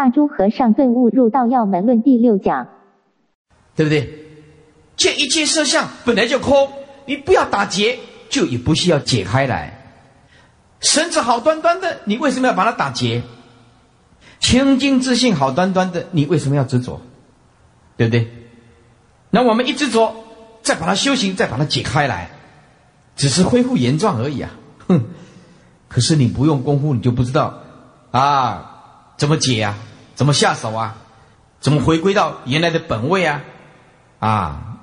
大珠和尚顿悟入道要门论第六讲，对不对？见一切色相本来就空，你不要打结，就也不需要解开来。绳子好端端的，你为什么要把它打结？清净自信好端端的，你为什么要执着？对不对？那我们一执着，再把它修行，再把它解开来，只是恢复原状而已啊！哼！可是你不用功夫，你就不知道啊，怎么解呀？怎么下手啊？怎么回归到原来的本位啊？啊！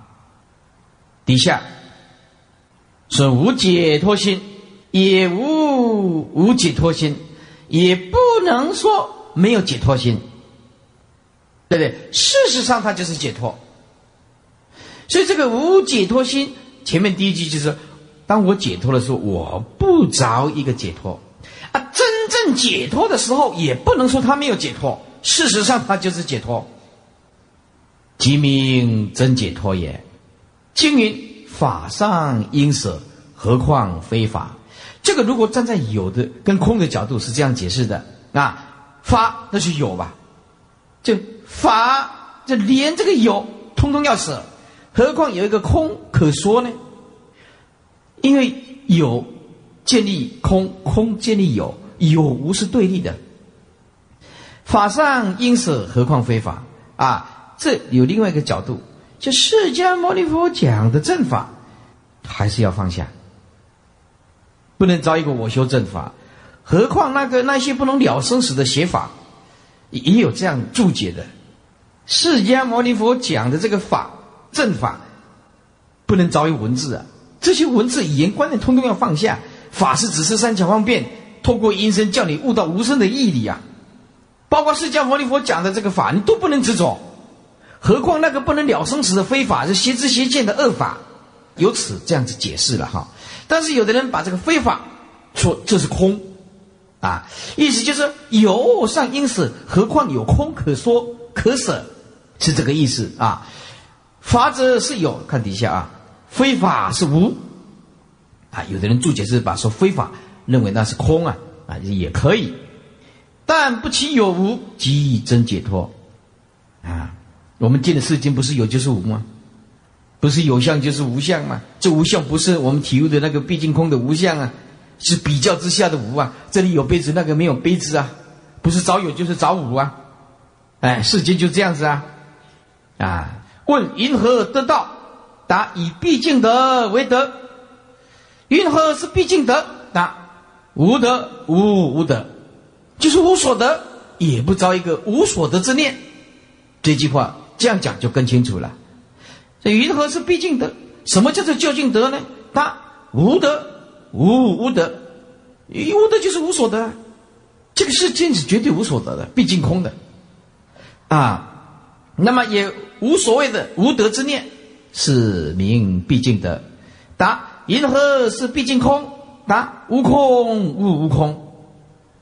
底下是无解脱心，也无无解脱心，也不能说没有解脱心，对不对？事实上，它就是解脱。所以这个无解脱心，前面第一句就是：当我解脱的时候，我不着一个解脱啊。真正解脱的时候，也不能说他没有解脱。事实上，他就是解脱。即名真解脱也。经云：法上应舍，何况非法？这个如果站在有的跟空的角度是这样解释的啊。法那是有吧？就法，就连这个有，通通要舍。何况有一个空可说呢？因为有建立空，空建立有，有无是对立的。法上因此，何况非法啊？这有另外一个角度，就释迦牟尼佛讲的正法，还是要放下，不能找一个我修正法。何况那个那些不能了生死的写法，也有这样注解的。释迦牟尼佛讲的这个法。正法不能着于文字啊，这些文字语言观念通通要放下。法是只是三巧方便，透过音声叫你悟到无声的义理啊。包括释迦牟尼佛讲的这个法，你都不能执着。何况那个不能了生死的非法，是邪知邪见的恶法，由此这样子解释了哈。但是有的人把这个非法说这是空啊，意思就是有上因死，何况有空可说可舍，是这个意思啊。法者是有，看底下啊，非法是无，啊，有的人注解是把说非法认为那是空啊，啊也可以，但不其有无即真解脱，啊，我们见的世间不是有就是无吗？不是有相就是无相吗？这无相不是我们体悟的那个毕竟空的无相啊，是比较之下的无啊，这里有杯子，那个没有杯子啊，不是早有就是早无啊，哎，世间就这样子啊，啊。问云何得道？答：以毕竟德为德。云何是毕竟德？答：无德无无德，就是无所得，也不着一个无所得之念。这句话这样讲就更清楚了。这云何是毕竟德？什么叫做究竟德呢？答：无德无无德，无德就是无所得。这个世间是绝对无所得的，毕竟空的啊。那么也。无所谓的无德之念，是名毕竟德。答：银河是毕竟空。答：无空无无空。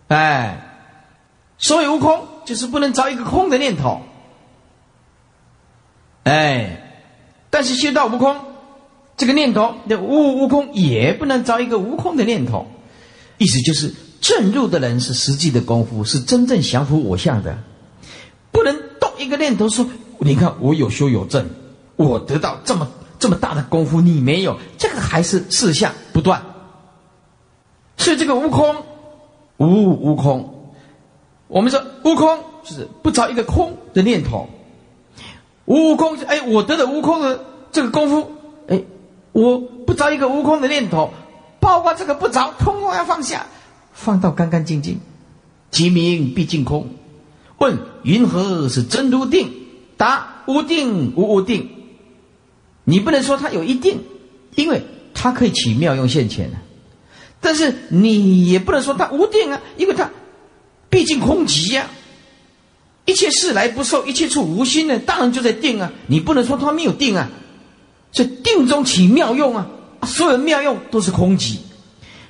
哎，所谓无空，就是不能着一个空的念头。哎，但是修道无空，这个念头的无悟空也不能着一个无空的念头。意思就是，正入的人是实际的功夫，是真正降服我相的，不能动一个念头说。你看，我有修有证，我得到这么这么大的功夫，你没有，这个还是四相不断。所以这个悟空，无悟空，我们说悟空就是不着一个空的念头。悟空，哎，我得了悟空的这个功夫，哎，我不着一个悟空的念头，包括这个不着，通通要放下，放到干干净净，即名毕竟空。问云何是真如定？答无定无无定，你不能说它有一定，因为它可以起妙用现前的。但是你也不能说它无定啊，因为它毕竟空寂呀。一切事来不受，一切处无心呢，当然就在定啊。你不能说它没有定啊，这定中起妙用啊，所有妙用都是空寂。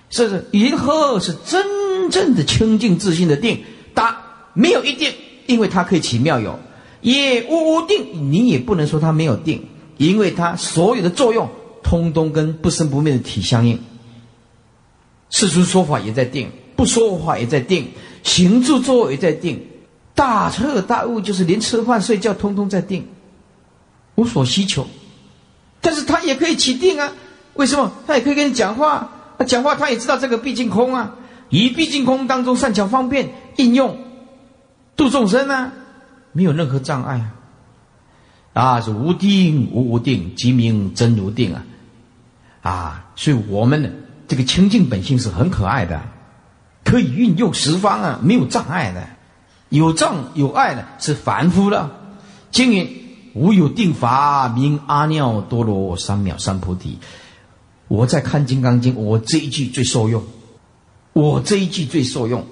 是是，云何是真正的清净自信的定？答没有一定，因为它可以起妙用。也无定，你也不能说它没有定，因为它所有的作用，通通跟不生不灭的体相应。世俗说法也在定，不说话也在定，行住坐也在定，大彻大悟就是连吃饭睡觉通通在定，无所需求。但是他也可以起定啊？为什么？他也可以跟你讲话，他讲话他也知道这个毕竟空啊，以毕竟空当中善巧方便应用度众生啊，没有任何障碍啊。啊，是无定无无定，即名真如定啊！啊，所以我们的这个清净本性是很可爱的，可以运用十方啊，没有障碍的。有障有碍的是凡夫了。经云：无有定法，名阿耨多罗三藐三菩提。我在看《金刚经》，我这一句最受用，我这一句最受用。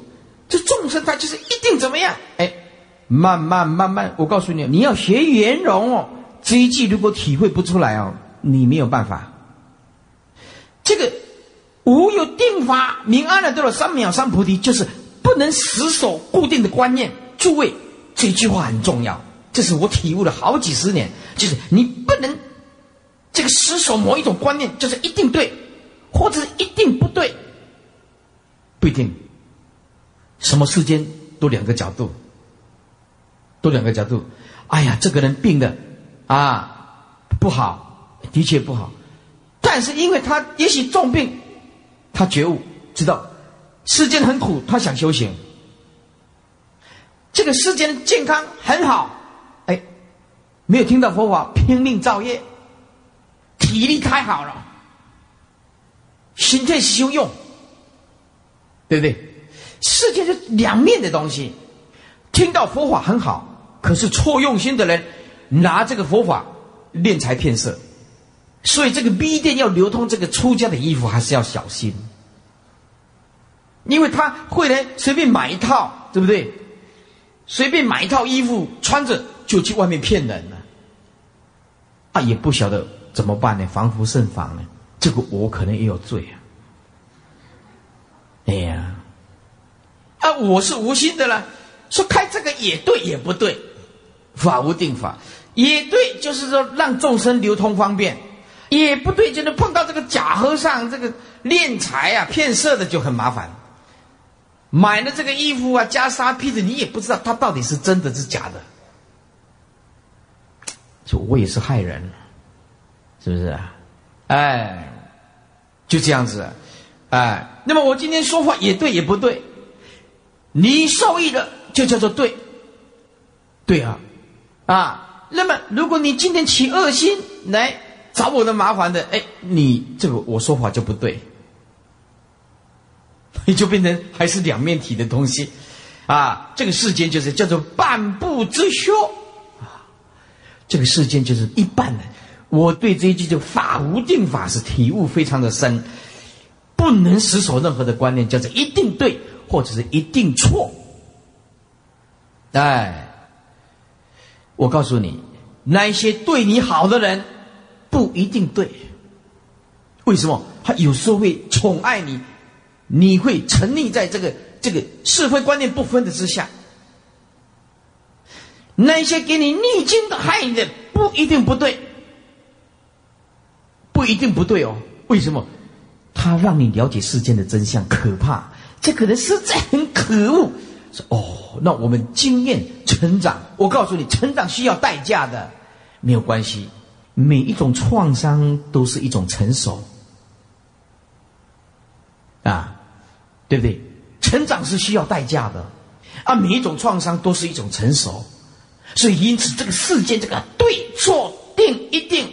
这众生他就是一定怎么样？哎。慢慢慢慢，我告诉你，你要学圆融哦。这一句如果体会不出来哦，你没有办法。这个无有定法，明安了，都有三藐三菩提，就是不能死守固定的观念。诸位，这句话很重要，这是我体悟了好几十年。就是你不能这个死守某一种观念，就是一定对，或者是一定不对，不一定。什么世间都两个角度。都两个角度，哎呀，这个人病的啊不好，的确不好，但是因为他也许重病，他觉悟知道世间很苦，他想修行。这个世间健康很好，哎，没有听到佛法，拼命造业，体力太好了，心态修用，对不对？世界是两面的东西，听到佛法很好。可是错用心的人拿这个佛法敛财骗色，所以这个 B 店要流通这个出家的衣服还是要小心，因为他会来随便买一套，对不对？随便买一套衣服穿着就去外面骗人了，啊，也不晓得怎么办呢？防不胜防呢？这个我可能也有罪啊！哎呀，啊，我是无心的了，说开这个也对也不对。法无定法，也对，就是说让众生流通方便，也不对，就是碰到这个假和尚，这个敛财啊、骗色的就很麻烦。买了这个衣服啊，袈裟披着，你也不知道他到底是真的是假的。就我也是害人，是不是啊？哎，就这样子，哎，那么我今天说话也对也不对，你受益了就叫做对，对啊。啊，那么如果你今天起恶心来找我的麻烦的，哎，你这个我说法就不对，你就变成还是两面体的东西，啊，这个世间就是叫做半步之修，啊，这个世间就是一半的。我对这一句就法无定法是体悟非常的深，不能死守任何的观念，叫做一定对或者是一定错，哎。我告诉你，那些对你好的人，不一定对。为什么？他有时候会宠爱你，你会沉溺在这个这个是非观念不分的之下。那些给你逆境的害你的，不一定不对，不一定不对哦。为什么？他让你了解世间的真相，可怕。这可能实在很可恶。哦，那我们经验成长，我告诉你，成长需要代价的，没有关系。每一种创伤都是一种成熟，啊，对不对？成长是需要代价的，啊，每一种创伤都是一种成熟，所以因此这个世界这个对错定一定，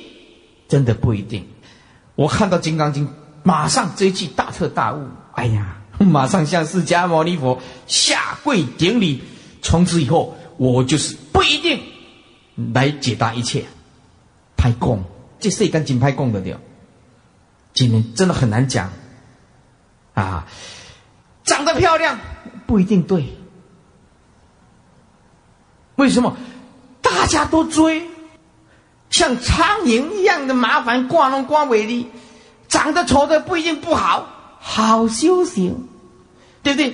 真的不一定。我看到《金刚经》，马上这一句大彻大悟，哎呀！马上向释迦牟尼佛下跪顶礼，从此以后我就是不一定来解答一切，拍供，这世间仅拍供的了，今天真的很难讲，啊，长得漂亮不一定对，为什么？大家都追，像苍蝇一样的麻烦，挂龙挂尾的，长得丑的不一定不好，好修行。对不对？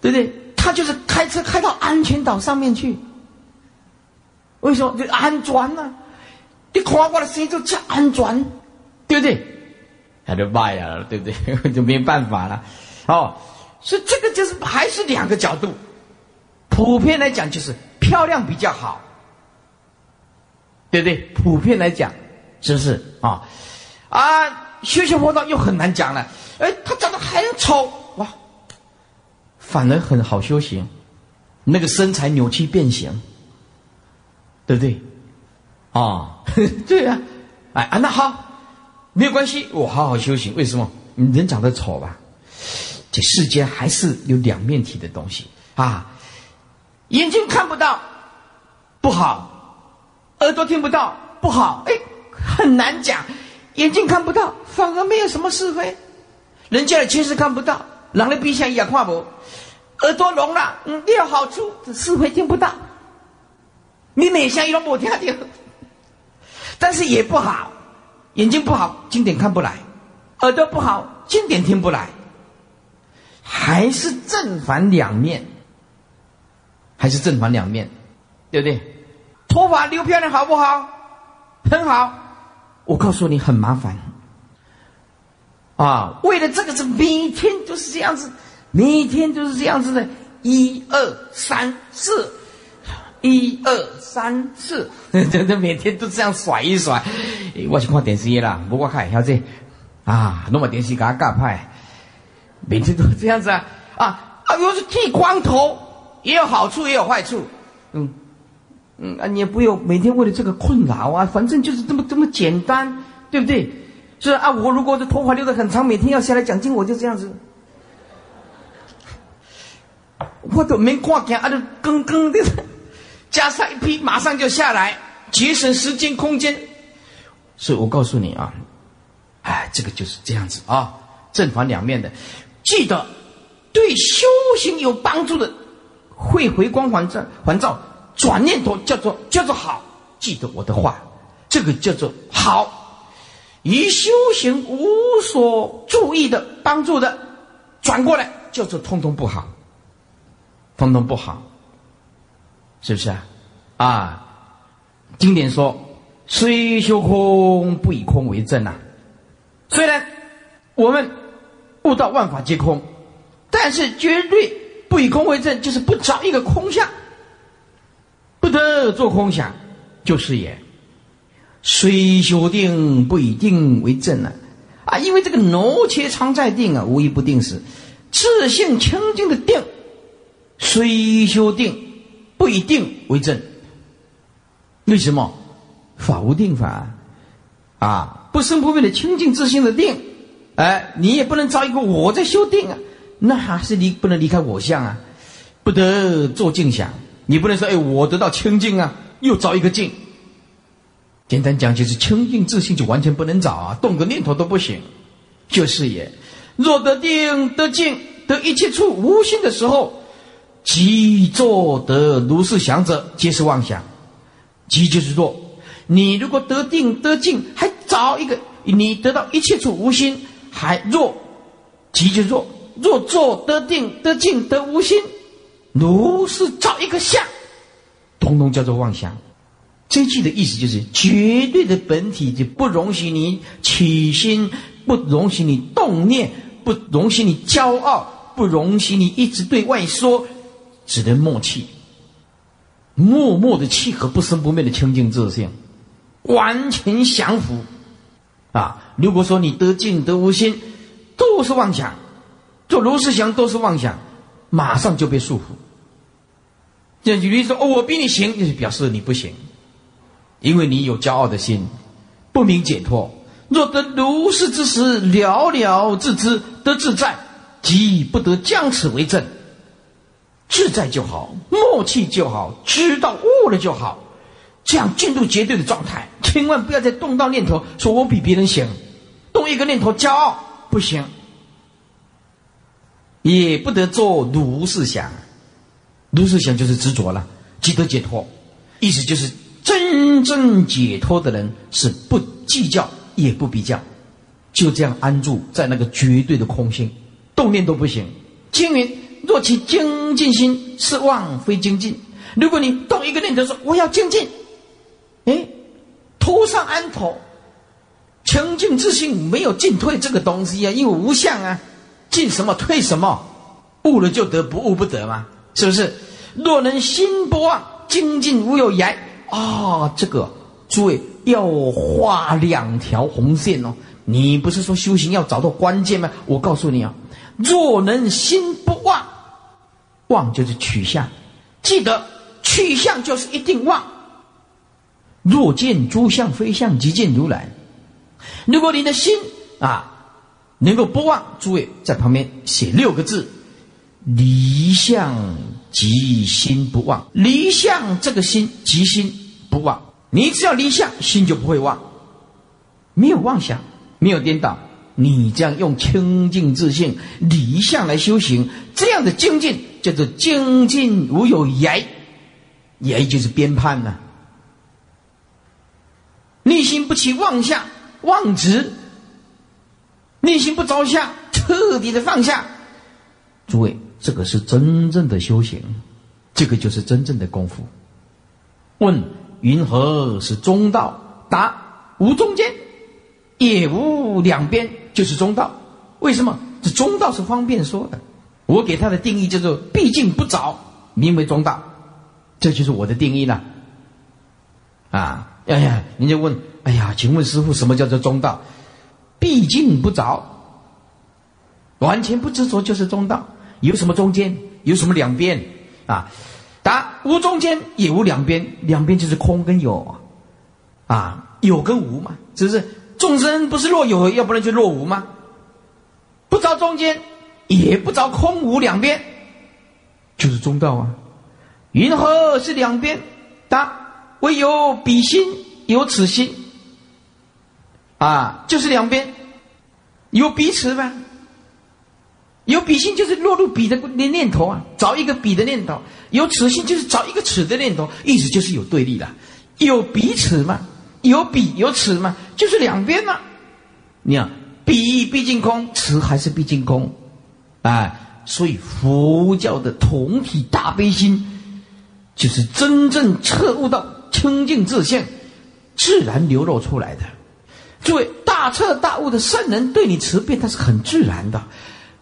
对不对？他就是开车开到安全岛上面去。为什么？就安全呢？你看我的心就叫安全，对不对？他就卖了，对不对？就没办法了。哦，所以这个就是还是两个角度，普遍来讲就是漂亮比较好，对不对？普遍来讲，是不是啊？啊，修行佛道又很难讲了。哎，他长得很丑，哇，反而很好修行。那个身材扭曲变形，对不对？啊，对呀，哎啊，那好，没有关系，我好好修行。为什么？你人长得丑吧？这世间还是有两面体的东西啊。眼睛看不到不好，耳朵听不到不好，哎，很难讲。眼睛看不到，反而没有什么是非。人家的确实看不到，人的鼻向也看不。耳朵聋了，嗯，也有好处，是非听不到。你哪项一都没听到，但是也不好。眼睛不好，经典看不来；耳朵不好，经典听不来。还是正反两面，还是正反两面，对不对？头发留漂亮好不好？很好。我告诉你，很麻烦。啊，为了这个是每天都是这样子，每天都是这样子的，一二三四，一二三四，真的每天都这样甩一甩。我去看电视啦，不过看晓得啊，弄把电视给他干派。每天都这样子啊啊啊！如果是剃光头，也有好处，也有坏处。嗯嗯啊，你也不用每天为了这个困扰啊，反正就是这么这么简单，对不对？是啊，我如果这头发留的很长，每天要下来讲经，我就这样子。我都没挂镜，啊，就更更的，加上一批，马上就下来，节省时间空间。所以我告诉你啊，哎，这个就是这样子啊，正反两面的。记得，对修行有帮助的，会回光返照，返照转念头叫做叫做好。记得我的话，这个叫做好。以修行无所注意的帮助的，转过来叫做通通不好，通通不好，是不是啊？啊，经典说，虽修空，不以空为证呐。虽然我们。悟到万法皆空，但是绝对不以空为证，就是不找一个空相，不得做空想，就是也。虽修定，不以定为证呢？啊，因为这个挪切常在定啊，无一不定时。自性清净的定，虽修定，不一定为证。为什么？法无定法啊，不生不灭的清净自性的定。哎，你也不能找一个我在修定啊，那还是离不能离开我相啊，不得做静想。你不能说哎，我得到清净啊，又找一个净。简单讲就是清净自信就完全不能找啊，动个念头都不行。就是也，若得定得静得一切处无心的时候，即作得如是想者，皆是妄想。即就是说，你如果得定得静，还找一个你得到一切处无心。还若，即就是若，若做得定得静得无心，如是照一个相，通通叫做妄想。这句的意思就是，绝对的本体就不容许你起心，不容许你动念，不容许你骄傲，不容许你一直对外说，只能默契，默默的契合不生不灭的清净自性，完全降服。啊，如果说你得静得无心，都是妄想，做如是想都是妄想，马上就被束缚。这举例说，哦，我比你行，就是表示你不行，因为你有骄傲的心，不明解脱。若得如是之时，了了自知，得自在，即不得将此为证。自在就好，默契就好，知道悟了就好。这样进入绝对的状态，千万不要再动到念头，说我比别人行，动一个念头骄傲不行，也不得做如是想，如是想就是执着了，即得解脱，意思就是真正解脱的人是不计较也不比较，就这样安住在那个绝对的空性，动念都不行。经云：若其精进心是妄非精进，如果你动一个念头说我要精进。哎，头上安头，清净自信没有进退这个东西啊，因为无相啊，进什么退什么，悟了就得，不悟不得嘛，是不是？若能心不忘，精进无有涯啊！这个诸位要画两条红线哦。你不是说修行要找到关键吗？我告诉你啊，若能心不忘，忘就是取向，记得取向就是一定忘。若见诸相非相，即见如来。如果你的心啊能够不忘，诸位在旁边写六个字：离相即心不忘。离相这个心即心不忘。你只要离相，心就不会忘，没有妄想。没有颠倒，你这样用清净自信离相来修行，这样的精进叫做精进无有言，言就是编判呐。内心不起妄下妄执，内心不着相，彻底的放下。诸位，这个是真正的修行，这个就是真正的功夫。问云何是中道？答无中间。也无两边，就是中道。为什么？这中道是方便说的。我给他的定义叫做“毕竟不着”，名为中道。这就是我的定义了。啊，哎呀，人家问，哎呀，请问师傅，什么叫做中道？毕竟不着，完全不执着就是中道。有什么中间？有什么两边？啊，答无中间，也无两边。两边就是空跟有，啊，有跟无嘛，是不是。众生不是若有，要不然就若无吗？不着中间，也不着空无两边，就是中道啊。云何是两边？答：唯有彼心，有此心。啊，就是两边，有彼此吗？有彼心就是落入彼的念念头啊，找一个彼的念头；有此心就是找一个此的念头，意思就是有对立的，有彼此吗？有彼有此嘛，就是两边嘛。你看，彼毕竟空，此还是毕竟空，哎，所以佛教的同体大悲心，就是真正彻悟到清净自性，自然流露出来的。诸位，大彻大悟的圣人对你慈悲，他是很自然的，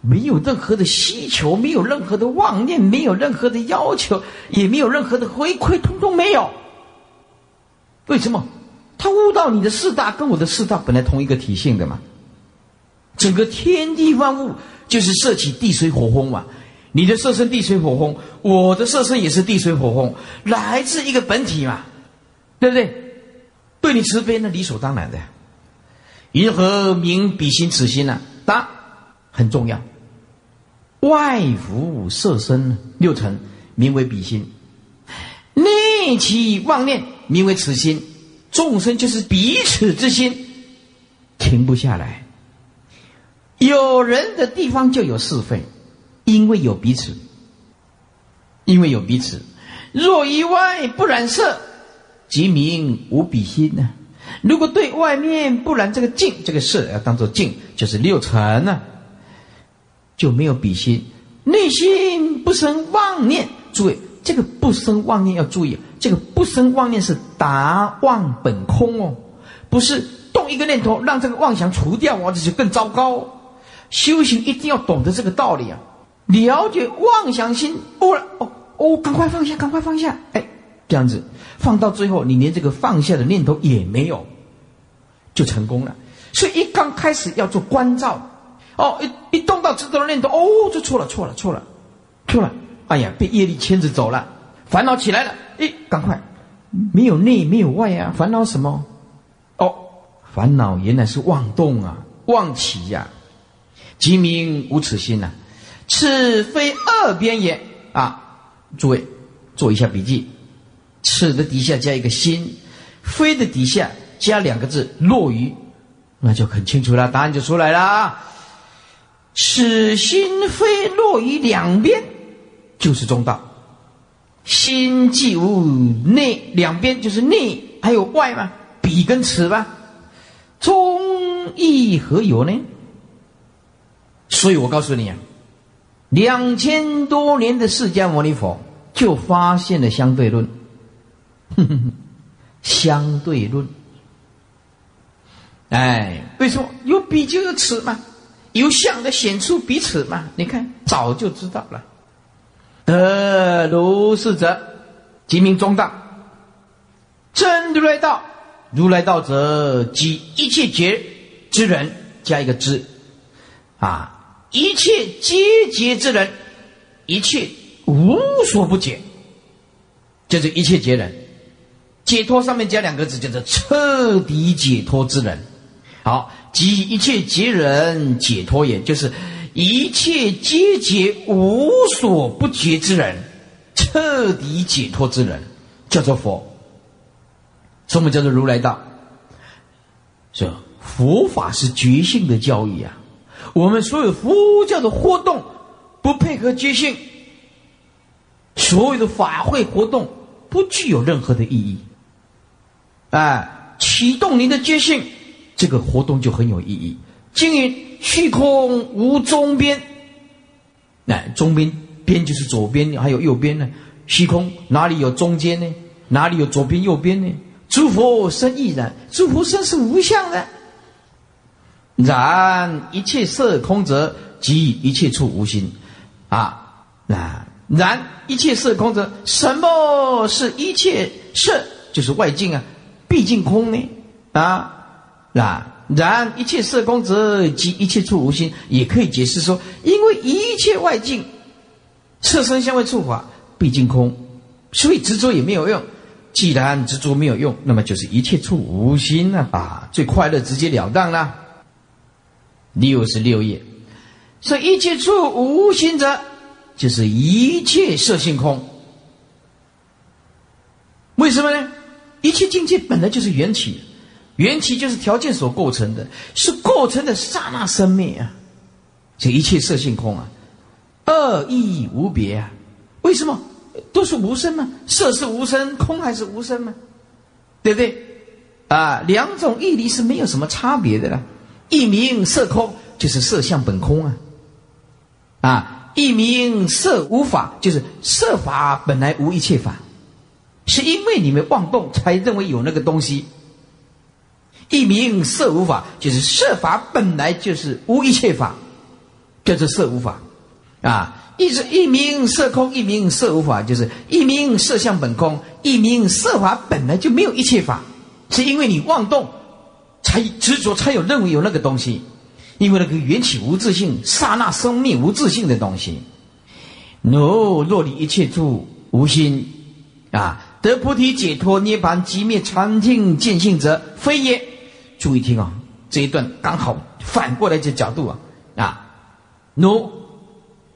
没有任何的需求，没有任何的妄念，没有任何的要求，也没有任何的回馈，通通没有。为什么？他悟到你的四大跟我的四大本来同一个体性的嘛，整个天地万物就是摄起地水火风嘛，你的色身地水火风，我的色身也是地水火风，来自一个本体嘛，对不对？对你慈悲那理所当然的。云何名彼心此心呢？答很重要，外服色身六尘名为彼心，内起妄念名为此心。众生就是彼此之心，停不下来。有人的地方就有是非，因为有彼此，因为有彼此。若以外不染色，即名无比心呢？如果对外面不染这个净，这个色要当做净，就是六尘呢，就没有比心。内心不生妄念，诸位。这个不生妄念要注意，这个不生妄念是达妄本空哦，不是动一个念头让这个妄想除掉哦，这就更糟糕。修行一定要懂得这个道理啊，了解妄想心，哦哦哦，赶快放下，赶快放下，哎，这样子放到最后，你连这个放下的念头也没有，就成功了。所以一刚开始要做关照，哦，一一动到这种念头，哦，就错了，错了，错了，错了。哎呀，被业力牵着走了，烦恼起来了。哎，赶快，没有内没有外呀，烦恼什么？哦，烦恼原来是妄动啊，妄起呀。即名无此心呐，此非二边也啊！诸位做一下笔记，此的底下加一个心，非的底下加两个字落于，那就很清楚了，答案就出来了啊。此心非落于两边。就是中道，心即无内，两边就是内还有外嘛？彼跟此吧？中义何有呢？所以我告诉你啊，两千多年的释迦牟尼佛就发现了相对论，相对论。哎，为什么有彼就有此嘛？有相的显出彼此嘛？你看早就知道了。呃，如是者，即名中道。真如来道，如来道者，即一切劫之人，加一个之，啊，一切皆劫之人，一切无所不解，就是一切劫人。解脱上面加两个字，叫做彻底解脱之人。好，即一切劫人解脱也，就是一切皆解无所不解之人，彻底解脱之人，叫做佛。什么叫做如来道？是佛法是觉性的教育啊！我们所有佛教的活动不配合觉性，所有的法会活动不具有任何的意义。哎，启动您的觉性，这个活动就很有意义。经营虚空无中边，哎，中边边就是左边，还有右边呢。虚空哪里有中间呢？哪里有左边右边呢？诸佛身亦然，诸佛身是无相的。然一切色空者，即一切处无心。啊，那然一切色空者，什么是一切色？就是外境啊。毕竟空呢，啊，那然一切色空者，即一切处无心，也可以解释说，因为一切外境，色身相位触法，毕竟空，所以执着也没有用。既然执着没有用，那么就是一切处无心呢，啊，最快乐直截了当了。六十六页，说一切处无心者，就是一切色性空。为什么呢？一切境界本来就是缘起，缘起就是条件所构成的，是构成的刹那生灭啊！这一切色性空啊，二义无别啊！为什么都是无声呢？色是无声，空还是无声吗？对不对？啊，两种义理是没有什么差别的了。一名色空，就是色相本空啊！啊，一名色无法，就是色法本来无一切法。是因为你们妄动，才认为有那个东西。一名色无法，就是色法本来就是无一切法，叫做色无法。啊，一是一名色空，一名色无法，就是一名色相本空，一名色法本来就没有一切法。是因为你妄动，才执着，才有认为有那个东西。因为那个缘起无自性，刹那生命无自性的东西。若若离一切处无心，啊。得菩提解脱涅盘寂灭常净见性者非也。注意听啊，这一段刚好反过来这角度啊啊，，no，，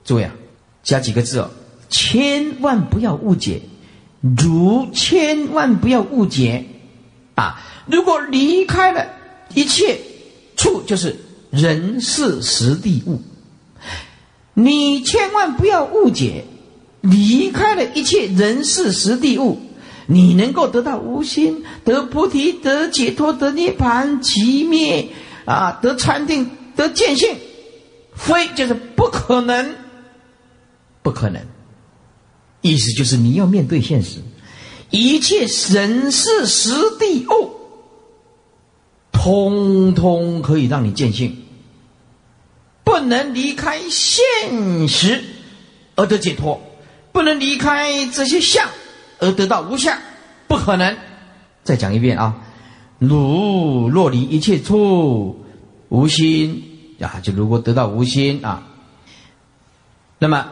注意啊，加几个字哦，千万不要误解，如千万不要误解啊！如果离开了一切处，就是人事实地物，你千万不要误解，离开了一切人事实地物。你能够得到无心，得菩提，得解脱，得涅盘，寂灭啊，得禅定，得见性，非就是不可能，不可能。意思就是你要面对现实，一切人事实地物，通通可以让你见性，不能离开现实而得解脱，不能离开这些相。而得到无相，不可能。再讲一遍啊！汝若离一切处无心啊，就如果得到无心啊，那么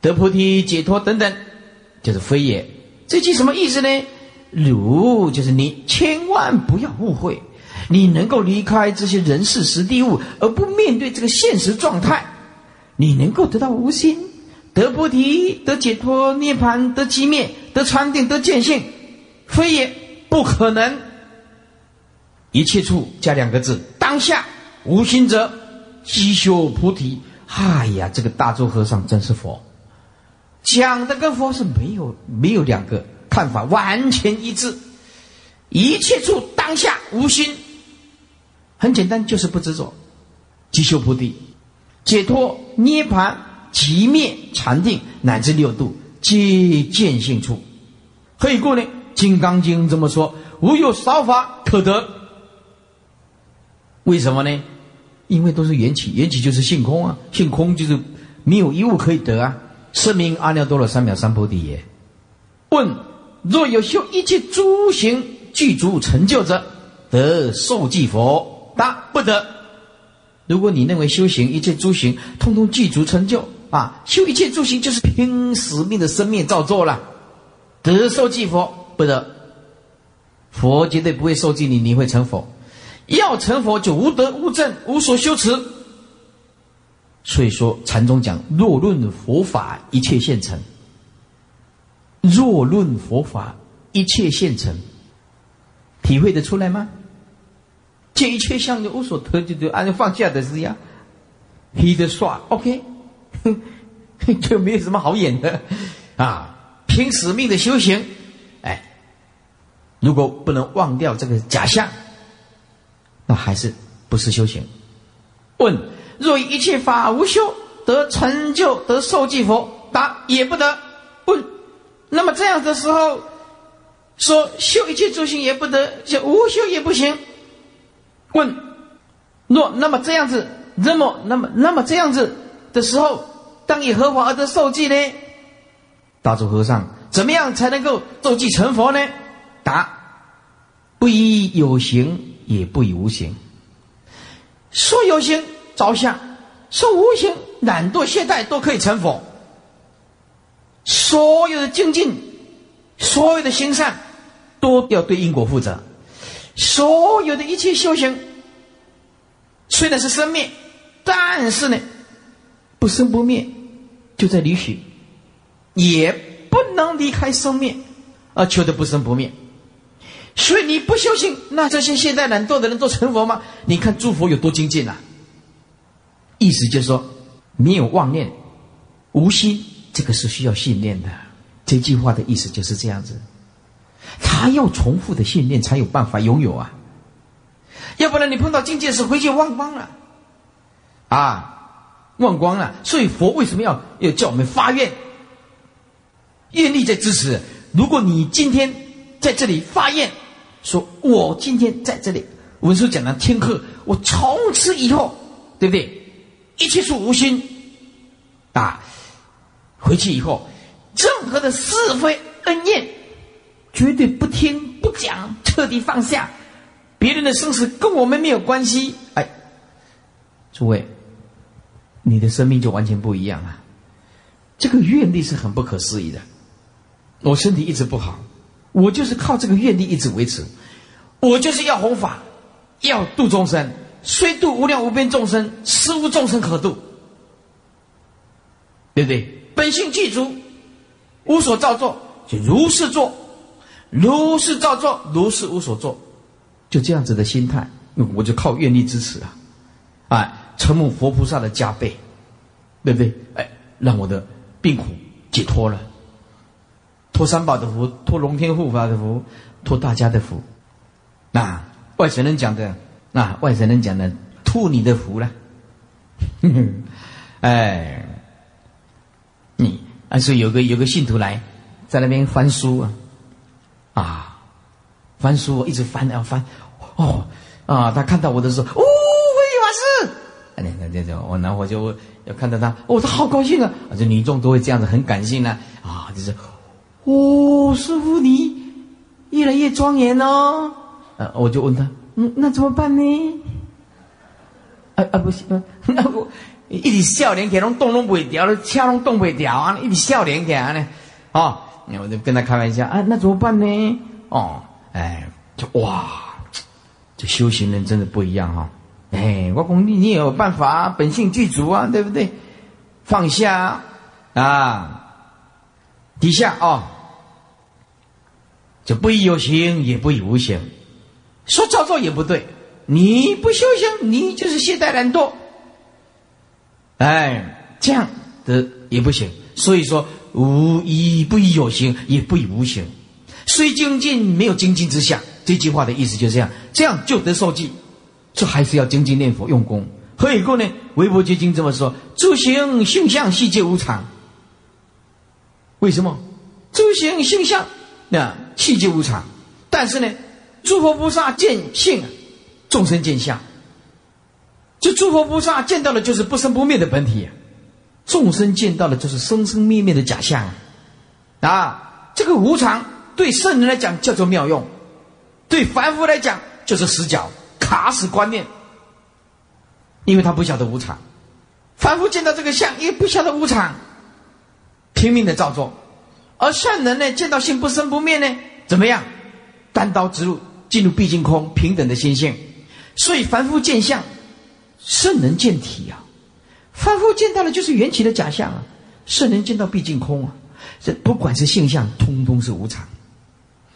得菩提解脱等等，就是非也。这句什么意思呢？汝就是你千万不要误会，你能够离开这些人事实地物，而不面对这个现实状态，你能够得到无心。得菩提，得解脱，涅盘，得寂灭，得禅定，得见性，非也不可能。一切处加两个字：当下无心者，即修菩提。哎呀，这个大周和尚真是佛，讲的跟佛是没有没有两个看法，完全一致。一切处当下无心，很简单，就是不执着，即修菩提，解脱涅盘。即灭禅定乃至六度皆见性处，何以故呢？《金刚经》这么说：“无有少法可得。”为什么呢？因为都是缘起，缘起就是性空啊，性空就是没有一物可以得啊。是名阿耨多罗三藐三菩提耶。问：若有修一切诸行具足成就者，得受记佛？答：不得。如果你认为修行一切诸行通通具足成就啊，修一切诸行就是拼死命的生命造作了，得受记佛？不得。佛绝对不会受记你，你会成佛。要成佛就无德无正无所修持。所以说禅宗讲：若论佛法，一切现成。若论佛法，一切现成。体会得出来吗？见一切相就无所得，就就按照放下的是呀。he 的耍 OK，就没有什么好演的啊。拼死命的修行，哎，如果不能忘掉这个假象。那还是不是修行？问：若一切法无修，得成就得受记佛？答：也不得。问：那么这样的时候，说修一切诸行也不得，就无修也不行。问：若那么这样子，那么那么那么这样子的时候，当以何法而得受记呢？大祖和尚，怎么样才能够受记成佛呢？答：不以有形。也不以无形，说有形着相，说无形懒惰懈怠都可以成佛。所有的精进，所有的行善，都要对因果负责。所有的一切修行，虽然是生灭，但是呢，不生不灭，就在离许，也不能离开生灭，而求得不生不灭。所以你不修行，那这些现代懒惰的人都成佛吗？你看诸佛有多精进呐！意思就是说，没有妄念，无心，这个是需要训练的。这句话的意思就是这样子，他要重复的训练才有办法拥有啊，要不然你碰到境界时回去忘光了，啊，忘光了。所以佛为什么要要叫我们发愿？愿力在支持。如果你今天在这里发愿。说我今天在这里，文殊讲堂听课，我从此以后，对不对？一切是无心，啊，回去以后，任何的是非恩怨，绝对不听不讲，彻底放下，别人的生死跟我们没有关系。哎，诸位，你的生命就完全不一样了。这个愿力是很不可思议的。我身体一直不好。我就是靠这个愿力一直维持，我就是要弘法，要度众生，虽度无量无边众生，实无众生可度，对不对？本性具足，无所造作，就如是做，如是造作，如是无所作，就这样子的心态，我就靠愿力支持啊，哎，承蒙佛菩萨的加倍，对不对？哎，让我的病苦解脱了。托三宝的福，托龙天护法的福，托大家的福。那外省人讲的，那外省人讲的，托你的福了。哎，你啊，是有个有个信徒来，在那边翻书啊，啊，翻书一直翻啊翻，哦啊，他看到我的时候，哦，哎，那那这我然后就要看到他，哦，他好高兴啊，这女众都会这样子，很感性呢，啊，就是。哦，师傅，你越来越庄严哦。呃，我就问他，嗯，那怎么办呢？啊啊，不行，那我一直笑脸，给拢动拢不会掉了，笑拢动不掉啊，一直笑脸给啊呢。哦，我就跟他开玩笑啊，那怎么办呢？哦，哎，就哇，这修行人真的不一样哈。哎，我讲你，你有办法，本性具足啊，对不对？放下啊。底下啊，就不以有形，也不以无形，说造作也不对。你不修行，你就是懈怠懒惰。哎，这样的也不行。所以说，无以不以有形，也不以无形。虽精进，没有精进之下。这句话的意思就是这样，这样就得受记。这还是要精进念佛用功。何以故呢？《维摩诘经》这么说：诸行性相，悉皆无常。为什么诸行性相那细皆无常？但是呢，诸佛菩萨见性，众生见相。这诸佛菩萨见到的就是不生不灭的本体。众生见到的就是生生灭灭的假象啊！这个无常对圣人来讲叫做妙用，对凡夫来讲就是死角，卡死观念。因为他不晓得无常，凡夫见到这个相也不晓得无常，拼命的照做；而圣人呢，见到性不生不灭呢，怎么样？单刀直入，进入毕竟空平等的心性。所以凡夫见相，圣人见体啊。凡夫见到的就是缘起的假象啊，圣人见到毕竟空啊。这不管是性相，通通是无常，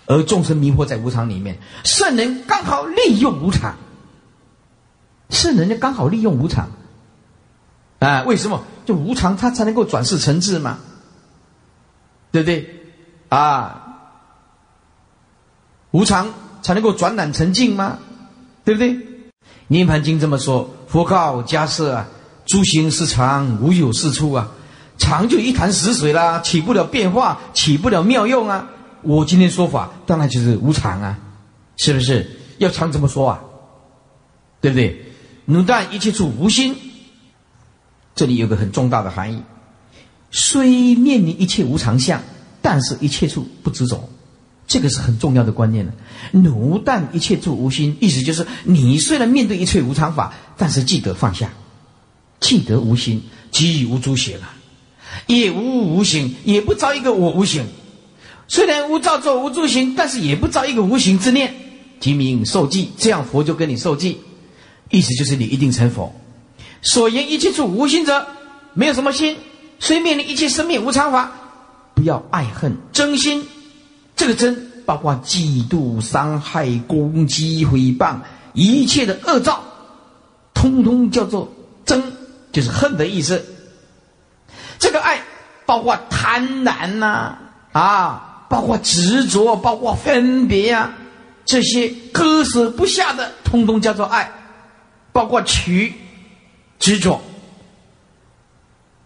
而众生迷惑在无常里面，圣人刚好利用无常。圣人家刚好利用无常，啊，为什么？就无常，他才能够转世成智嘛，对不对？啊，无常才能够转染成净吗？对不对？《涅盘经》这么说：佛告迦叶啊，诸行是常，无有是处啊，常就一潭死水啦，起不了变化，起不了妙用啊。我今天说法，当然就是无常啊，是不是？要常怎么说啊？对不对？奴但一切处无心，这里有个很重大的含义。虽面临一切无常相，但是一切处不执着，这个是很重要的观念了。奴但一切处无心，意思就是你虽然面对一切无常法，但是记得放下，记得无心，即无诸行啊，也无无形，也不招一个我无形。虽然无造作无诸行，但是也不造一个无形之念，即名受记。这样佛就跟你受记。意思就是你一定成佛。所言一切处无心者，没有什么心，虽面临一切生命无常法，不要爱恨真心。这个真包括嫉妒、伤害、攻击、诽谤一切的恶兆，通通叫做真，就是恨的意思。这个爱包括贪婪呐，啊，包括执着，包括分别呀，这些割舍不下的，通通叫做爱。包括取执着，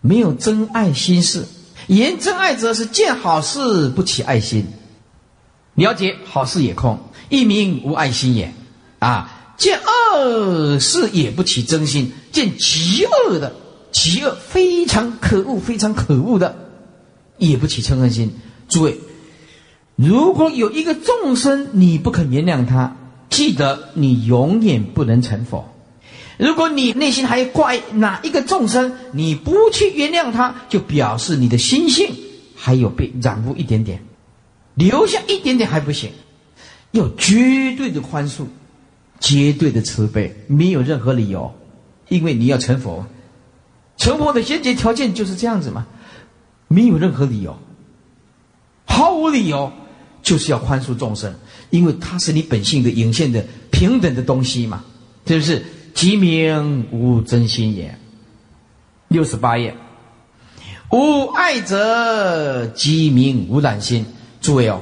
没有真爱心事。言真爱者是见好事不起爱心，了解好事也空，一名无爱心也。啊，见恶事也不起真心，见极恶的极恶非常可恶非常可恶的，也不起嗔恨心。诸位，如果有一个众生你不肯原谅他，记得你永远不能成佛。如果你内心还怪哪一个众生，你不去原谅他，就表示你的心性还有被染污一点点，留下一点点还不行，要绝对的宽恕，绝对的慈悲，没有任何理由，因为你要成佛，成佛的先决条件就是这样子嘛，没有任何理由，毫无理由，就是要宽恕众生，因为它是你本性的引现的平等的东西嘛，是不是？即名无真心也。六十八页，无爱者即名无染心。诸位哦，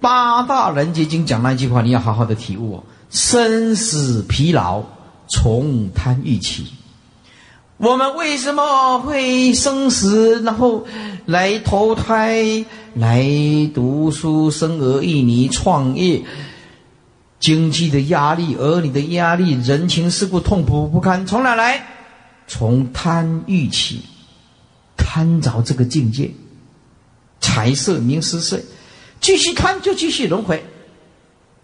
八大人结经讲那句话，你要好好的体悟哦。生死疲劳从贪欲起。我们为什么会生死，然后来投胎，来读书、生儿育女、创业？经济的压力，儿女的压力，人情世故痛苦不堪，从哪来？从贪欲起，贪着这个境界，财色名食睡，继续贪就继续轮回，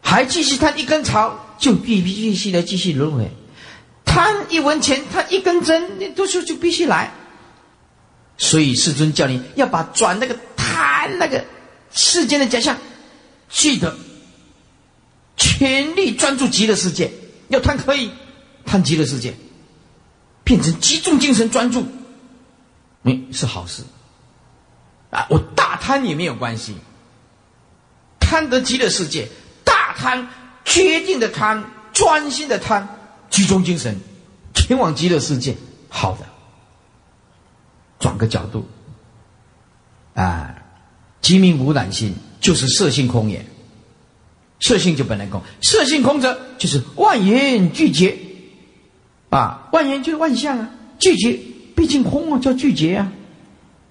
还继续贪一根草，就必必继续来继续轮回，贪一文钱，贪一根针，你读书就必须来。所以世尊叫你要把转那个贪那个世间的假象，记得。全力专注极乐世界，要贪可以，贪极乐世界，变成集中精神专注，嗯，是好事。啊，我大贪也没有关系，贪得极乐世界，大贪，决定的贪，专心的贪，集中精神，前往极乐世界，好的。转个角度，啊，即明无染心，就是色性空也。色性就本来空，色性空者就是万缘俱绝，啊，万缘就是万象啊，俱绝毕竟空啊，叫俱绝啊，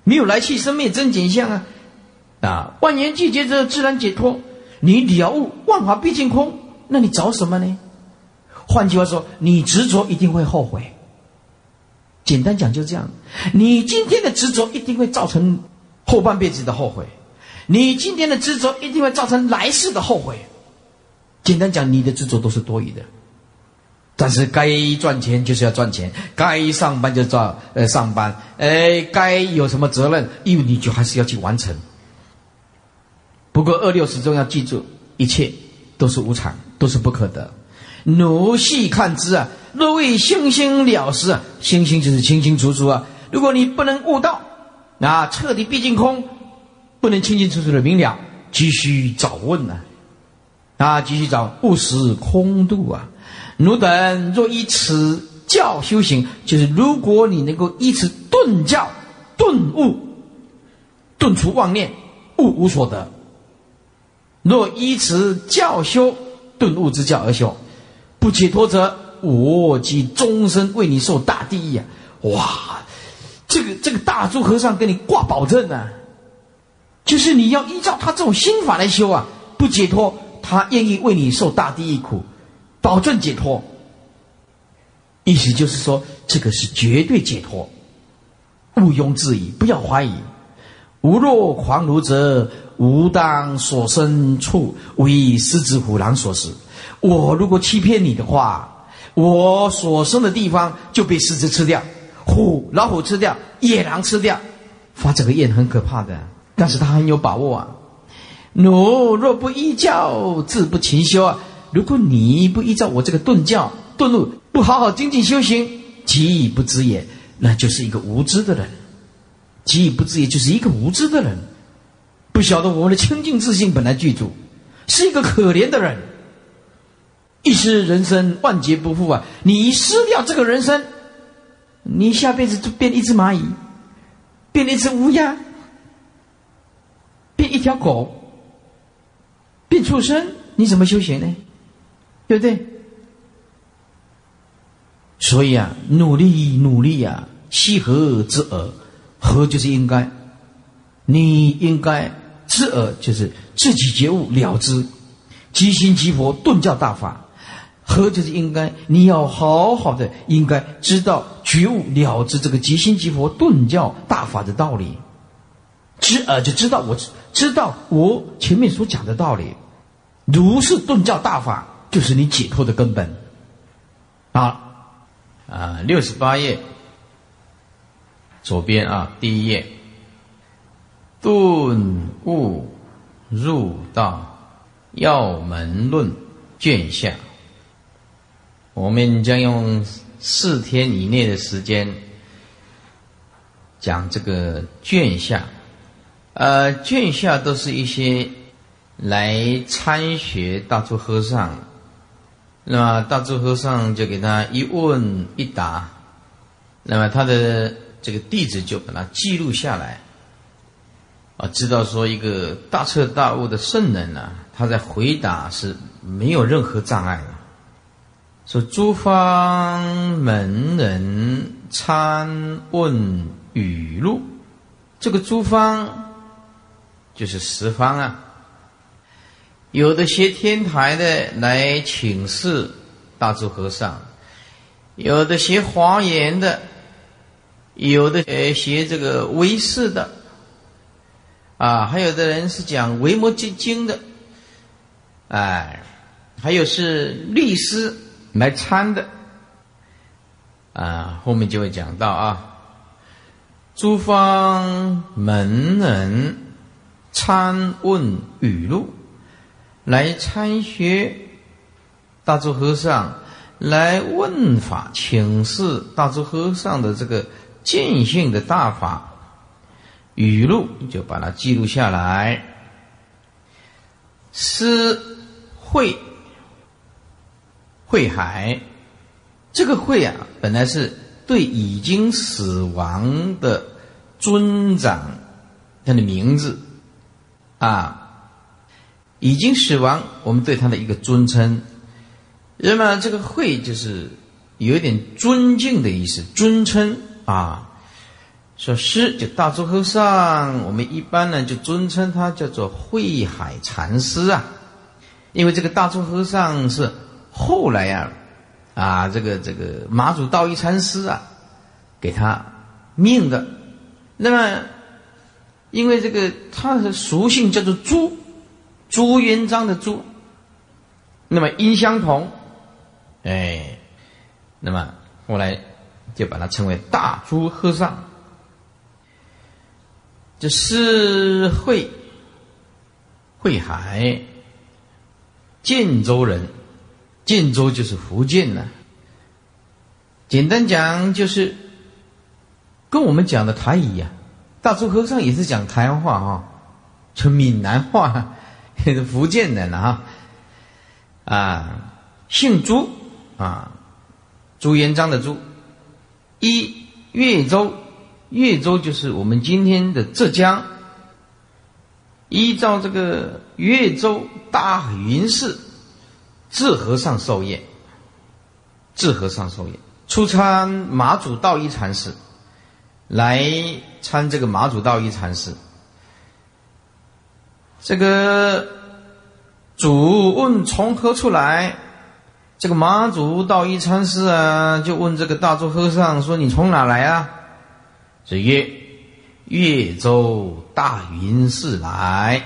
没有来去生灭真景象啊，啊，万缘俱绝者自然解脱，你了悟万法毕竟空，那你找什么呢？换句话说，你执着一定会后悔，简单讲就这样。你今天的执着一定会造成后半辈子的后悔，你今天的执着一定会造成来世的后悔。简单讲，你的执着都是多余的。但是该赚钱就是要赚钱，该上班就照呃上班，哎，该有什么责任义务你就还是要去完成。不过二六始终要记住，一切都是无常，都是不可得。如细看之啊，若为星星了时啊，星星就是清清楚楚啊。如果你不能悟道，那彻底毕竟空，不能清清楚楚的明了，急需找问呐，啊，继续找不识空度啊。汝等若依此教修行，就是如果你能够依此顿教顿悟，顿除妄念，悟无所得。若依此教修顿悟之教而修，不解脱者，我即终身为你受大地狱啊！哇，这个这个大珠和尚给你挂保证呢，就是你要依照他这种心法来修啊，不解脱，他愿意为你受大地狱苦。保证解脱，意思就是说，这个是绝对解脱，毋庸置疑，不要怀疑。吾若狂如者，吾当所生处为狮子虎狼所食。我如果欺骗你的话，我所生的地方就被狮子吃掉，虎老虎吃掉，野狼吃掉。发这个愿很可怕的，但是他很有把握啊。奴若不依教，自不勤修啊。如果你不依照我这个顿教顿悟，不好好精进修行，其不知也，那就是一个无知的人。其不知也，就是一个无知的人，不晓得我们的清净自信本来具足，是一个可怜的人。一失人生，万劫不复啊！你失掉这个人生，你下辈子就变一只蚂蚁，变一只乌鸦，变一条狗，变畜生，你怎么修行呢？对不对？所以啊，努力努力啊，西和之耳，和就是应该，你应该知耳就是自己觉悟了之，即心即佛顿教大法，和就是应该你要好好的应该知道觉悟了知这个即心即佛顿教大法的道理，知耳就知道我知道我前面所讲的道理，如是顿教大法。就是你解脱的根本，啊啊，六十八页左边啊，第一页，顿悟入道要门论卷下，我们将用四天以内的时间讲这个卷下，呃，卷下都是一些来参学大珠和尚。那么大智和尚就给他一问一答，那么他的这个弟子就把它记录下来，啊，知道说一个大彻大悟的圣人呢，他在回答是没有任何障碍的。说诸方门人参问语录，这个诸方就是十方啊。有的学天台的来请示大智和尚，有的学华严的，有的呃学这个唯识的，啊，还有的人是讲维摩诘经的，哎，还有是律师来参的，啊，后面就会讲到啊，诸方门人参问语录。来参学大智和尚，来问法请示大智和尚的这个见性的大法语录，就把它记录下来。诗会会海，这个会啊，本来是对已经死亡的尊长他的名字啊。已经死亡，我们对他的一个尊称。那么这个“会”就是有一点尊敬的意思，尊称啊。说师就大珠和尚，我们一般呢就尊称他叫做慧海禅师啊。因为这个大珠和尚是后来呀，啊，这个这个马祖道一禅师啊，给他命的。那么，因为这个它的属性叫做朱，朱元璋的朱。那么音相同，哎，那么后来就把它称为大朱和尚。这是会会海建州人，建州就是福建呢。简单讲就是跟我们讲的台语呀，大珠和尚也是讲台湾话哈，就闽南话，是 福建的哈。啊，姓朱啊，朱元璋的朱，一越州，越州就是我们今天的浙江。依照这个越州大云寺智和尚授业，智和尚授业，出参马祖道一禅师，来参这个马祖道一禅师，这个。主问从何处来？这个马祖道一禅师啊，就问这个大珠和尚说：“你从哪来啊？”是曰：“越州大云寺来。”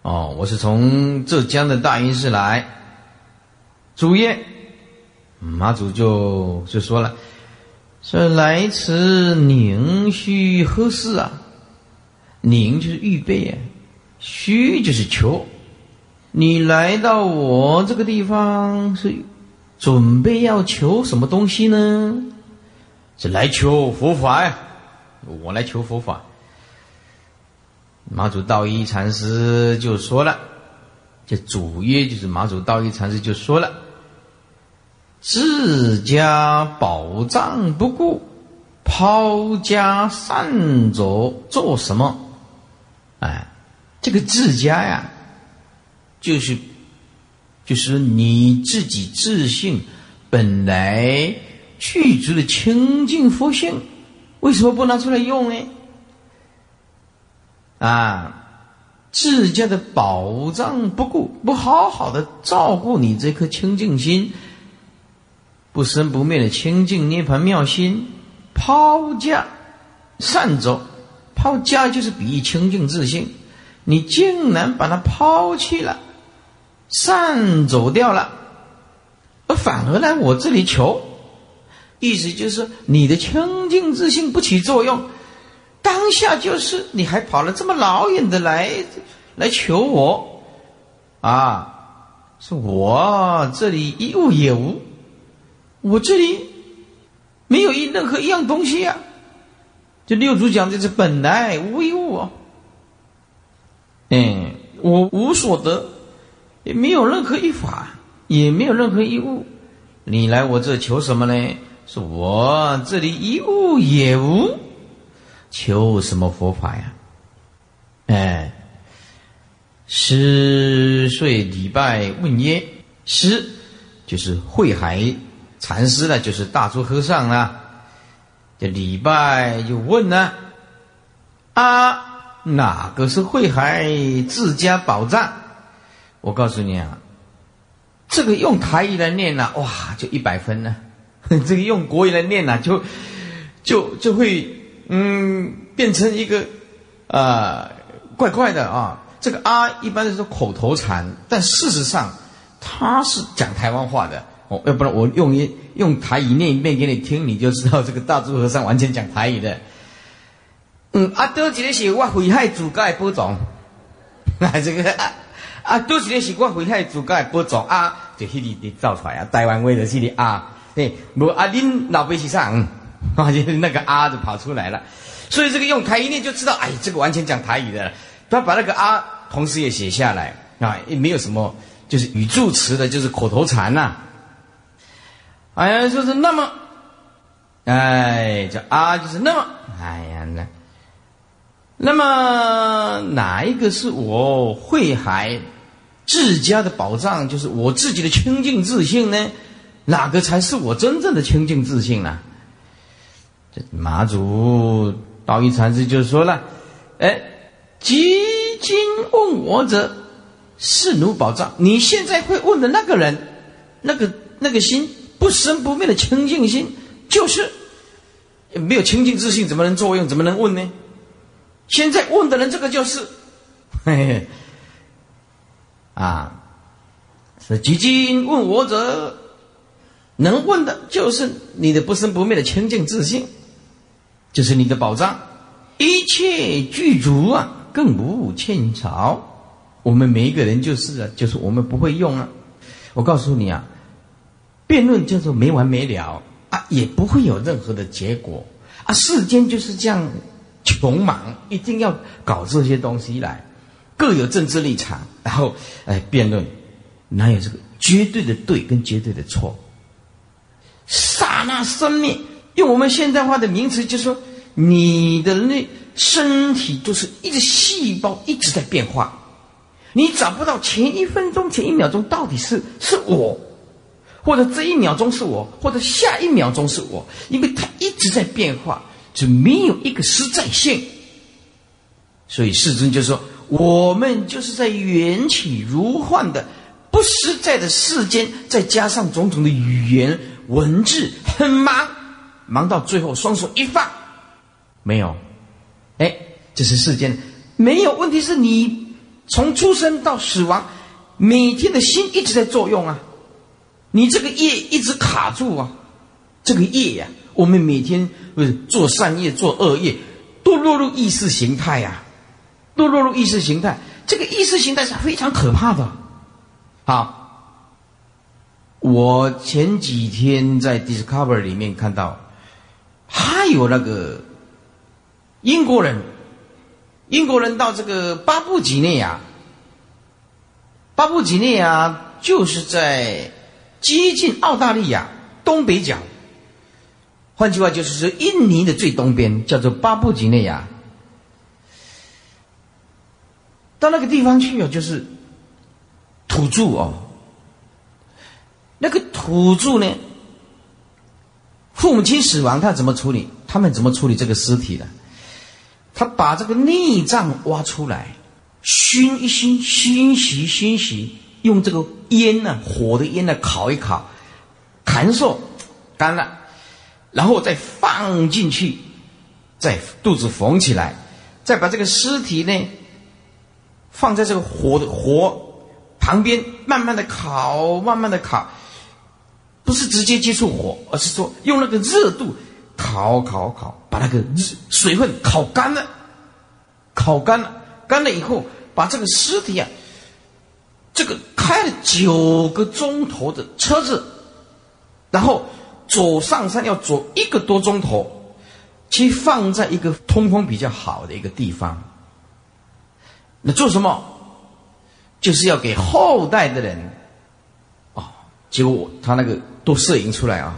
哦，我是从浙江的大云寺来。主曰：“马祖就就说了，说来此宁须何事啊？宁就是预备啊。”需就是求，你来到我这个地方是准备要求什么东西呢？是来求佛法呀，我来求佛法。马祖道一禅师就说了，这主约就是马祖道一禅师就说了，自家宝藏不顾，抛家散走做什么？哎。这个自家呀，就是，就是你自己自信本来具足的清净佛性，为什么不拿出来用呢？啊，自家的宝藏不顾，不好好的照顾你这颗清净心，不生不灭的清净涅盘妙心，抛家散走，抛家就是比喻清净自信。你竟然把它抛弃了，散走掉了，而反而来我这里求，意思就是你的清净自信不起作用，当下就是你还跑了这么老远的来来求我，啊，是我这里一物也无，我这里没有一任何一样东西呀，这六祖讲的是本来无一物哦。嗯，我无所得，也没有任何一法，也没有任何一物。你来我这求什么呢？说我这里一物也无，求什么佛法呀？哎，十岁礼拜问曰：“十就是慧海禅师呢，就是大珠和尚啊。这礼拜就问呢，啊。”哪个是慧海自家宝藏？我告诉你啊，这个用台语来念呢，哇，就一百分呢；这个用国语来念呢，就就就会嗯变成一个啊怪怪的啊。这个啊一般是说口头禅，但事实上他是讲台湾话的。哦，要不然我用一用台语念一遍给你听，你就知道这个大珠和尚完全讲台语的。嗯，啊，多一个是我危海自家的宝藏，啊，这个啊，啊，多一个是我危海自家的宝藏。啊，就迄里的造出来啊，台湾话的是里啊，对，无啊，恁老辈是啥？啊，就 那个啊就跑出来了，所以这个用台语念就知道，哎，这个完全讲台语的，他把那个啊同时也写下来。啊，也没有什么就是语助词的，就是口头禅呐，哎呀，就是那么，哎，叫啊，就是那么，哎呀，那。那么哪一个是我慧海自家的宝藏？就是我自己的清净自信呢？哪个才是我真正的清净自信呢？这马祖道一禅师就说了：“哎，即今问我者，是奴宝藏。你现在会问的那个人，那个那个心不生不灭的清净心，就是没有清净自信，怎么能作用？怎么能问呢？现在问的人，这个就是，嘿嘿，啊，是几经问我者，能问的就是你的不生不灭的清净自信，就是你的宝藏，一切具足啊，更无欠朝。我们每一个人就是啊，就是我们不会用啊。我告诉你啊，辩论叫做没完没了啊，也不会有任何的结果啊。世间就是这样。穷忙一定要搞这些东西来，各有政治立场，然后哎辩论，哪有这个绝对的对跟绝对的错？刹那生灭，用我们现代化的名词，就是说你的那身体就是一个细胞一直在变化，你找不到前一分钟、前一秒钟到底是是我，或者这一秒钟是我，或者下一秒钟是我，因为它一直在变化。就没有一个实在性，所以世尊就说：我们就是在缘起如幻的不实在的世间，再加上种种的语言文字，很忙，忙到最后双手一放，没有，哎，这是世间没有问题，是你从出生到死亡，每天的心一直在作用啊，你这个业一直卡住啊，这个业呀。我们每天不是做善业、做恶业，都落入意识形态呀，都落入意识形态。这个意识形态是非常可怕的。好，我前几天在 Discover 里面看到，还有那个英国人，英国人到这个巴布吉内亚，巴布吉内亚就是在接近澳大利亚东北角。换句话就是说，印尼的最东边叫做巴布吉内亚。到那个地方去哦，就是土著哦。那个土著呢，父母亲死亡，他怎么处理？他们怎么处理这个尸体的？他把这个内脏挖出来，熏一熏，熏洗熏洗，用这个烟呢，火的烟呢，烤一烤，弹受干了。然后再放进去，再肚子缝起来，再把这个尸体呢放在这个火的火旁边，慢慢的烤，慢慢的烤，不是直接接触火，而是说用那个热度烤烤烤，把那个水分烤干了，烤干了，干了以后，把这个尸体啊，这个开了九个钟头的车子，然后。走上山要走一个多钟头，去放在一个通风比较好的一个地方。那做什么？就是要给后代的人，哦，结果他那个都摄影出来啊，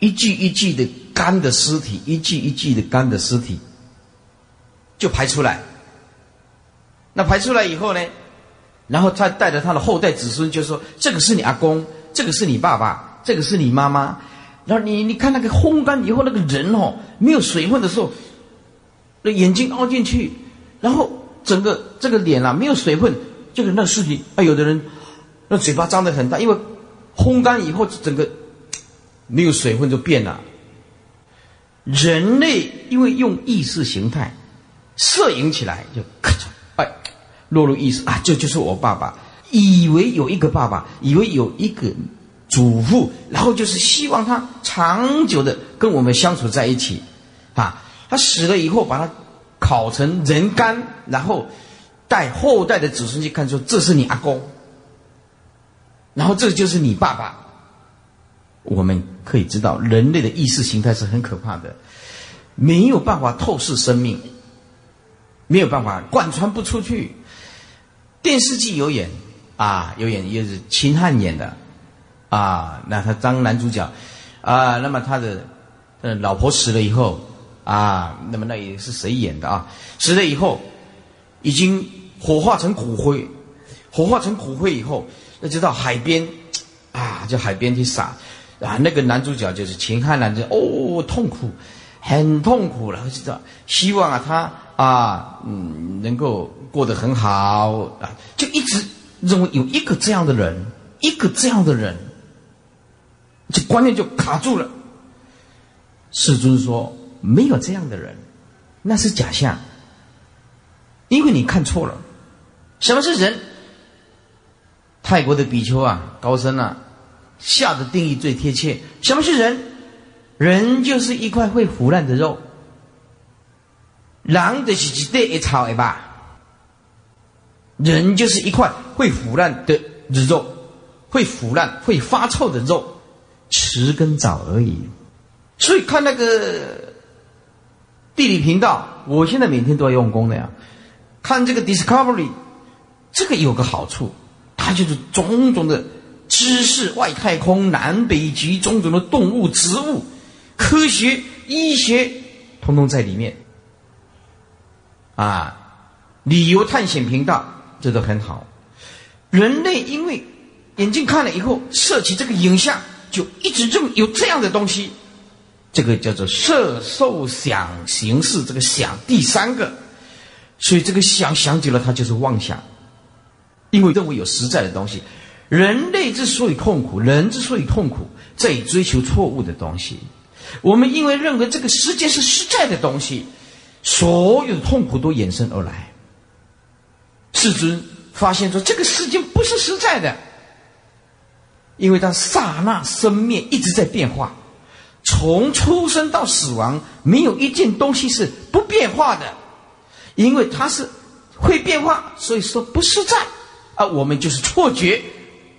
一具一具的干的尸体，一具一具的干的尸体，就排出来。那排出来以后呢，然后他带着他的后代子孙，就说：“这个是你阿公，这个是你爸爸，这个是你妈妈。”然后你你看那个烘干以后那个人哦，没有水分的时候，那眼睛凹进去，然后整个这个脸啊没有水分，就是那尸体啊，有的人那嘴巴张得很大，因为烘干以后整个 没有水分就变了。人类因为用意识形态摄影起来，就咔嚓落入意识啊，这就是我爸爸，以为有一个爸爸，以为有一个。祖父，然后就是希望他长久的跟我们相处在一起，啊，他死了以后把他烤成人干，然后带后代的子孙去看，说这是你阿公，然后这就是你爸爸。我们可以知道，人类的意识形态是很可怕的，没有办法透视生命，没有办法贯穿不出去。电视剧有演啊，有演也是秦汉演的。啊，那他当男主角，啊，那么他的呃老婆死了以后，啊，那么那也是谁演的啊？死了以后，已经火化成骨灰，火化成骨灰以后，那就到海边，啊，就海边去撒，啊，那个男主角就是秦汉男子，哦，痛苦，很痛苦了，知道？希望啊，他啊，嗯，能够过得很好啊，就一直认为有一个这样的人，一个这样的人。这观念就卡住了，世尊说：“没有这样的人，那是假象，因为你看错了。什么是人？泰国的比丘啊，高僧啊，下的定义最贴切。什么是人？人就是一块会腐烂的肉。狼的是一对一草一吧？人就是一块会腐烂的肉，会腐烂、会发臭的肉，迟跟早而已。”所以看那个地理频道，我现在每天都要用功的呀。看这个 Discovery，这个有个好处，它就是种种的知识、外太空、南北极、种种的动物、植物、科学、医学，通通在里面。啊，旅游探险频道这都很好。人类因为眼睛看了以后，摄起这个影像，就一直认为有这样的东西。这个叫做色受想行识，这个想第三个，所以这个想想久了，它就是妄想，因为认为有实在的东西。人类之所以痛苦，人之所以痛苦，在于追求错误的东西。我们因为认为这个世界是实在的东西，所有的痛苦都衍生而来。世尊发现说，这个世界不是实在的，因为它刹那生灭一直在变化。从出生到死亡，没有一件东西是不变化的，因为它是会变化，所以说不实在啊。我们就是错觉，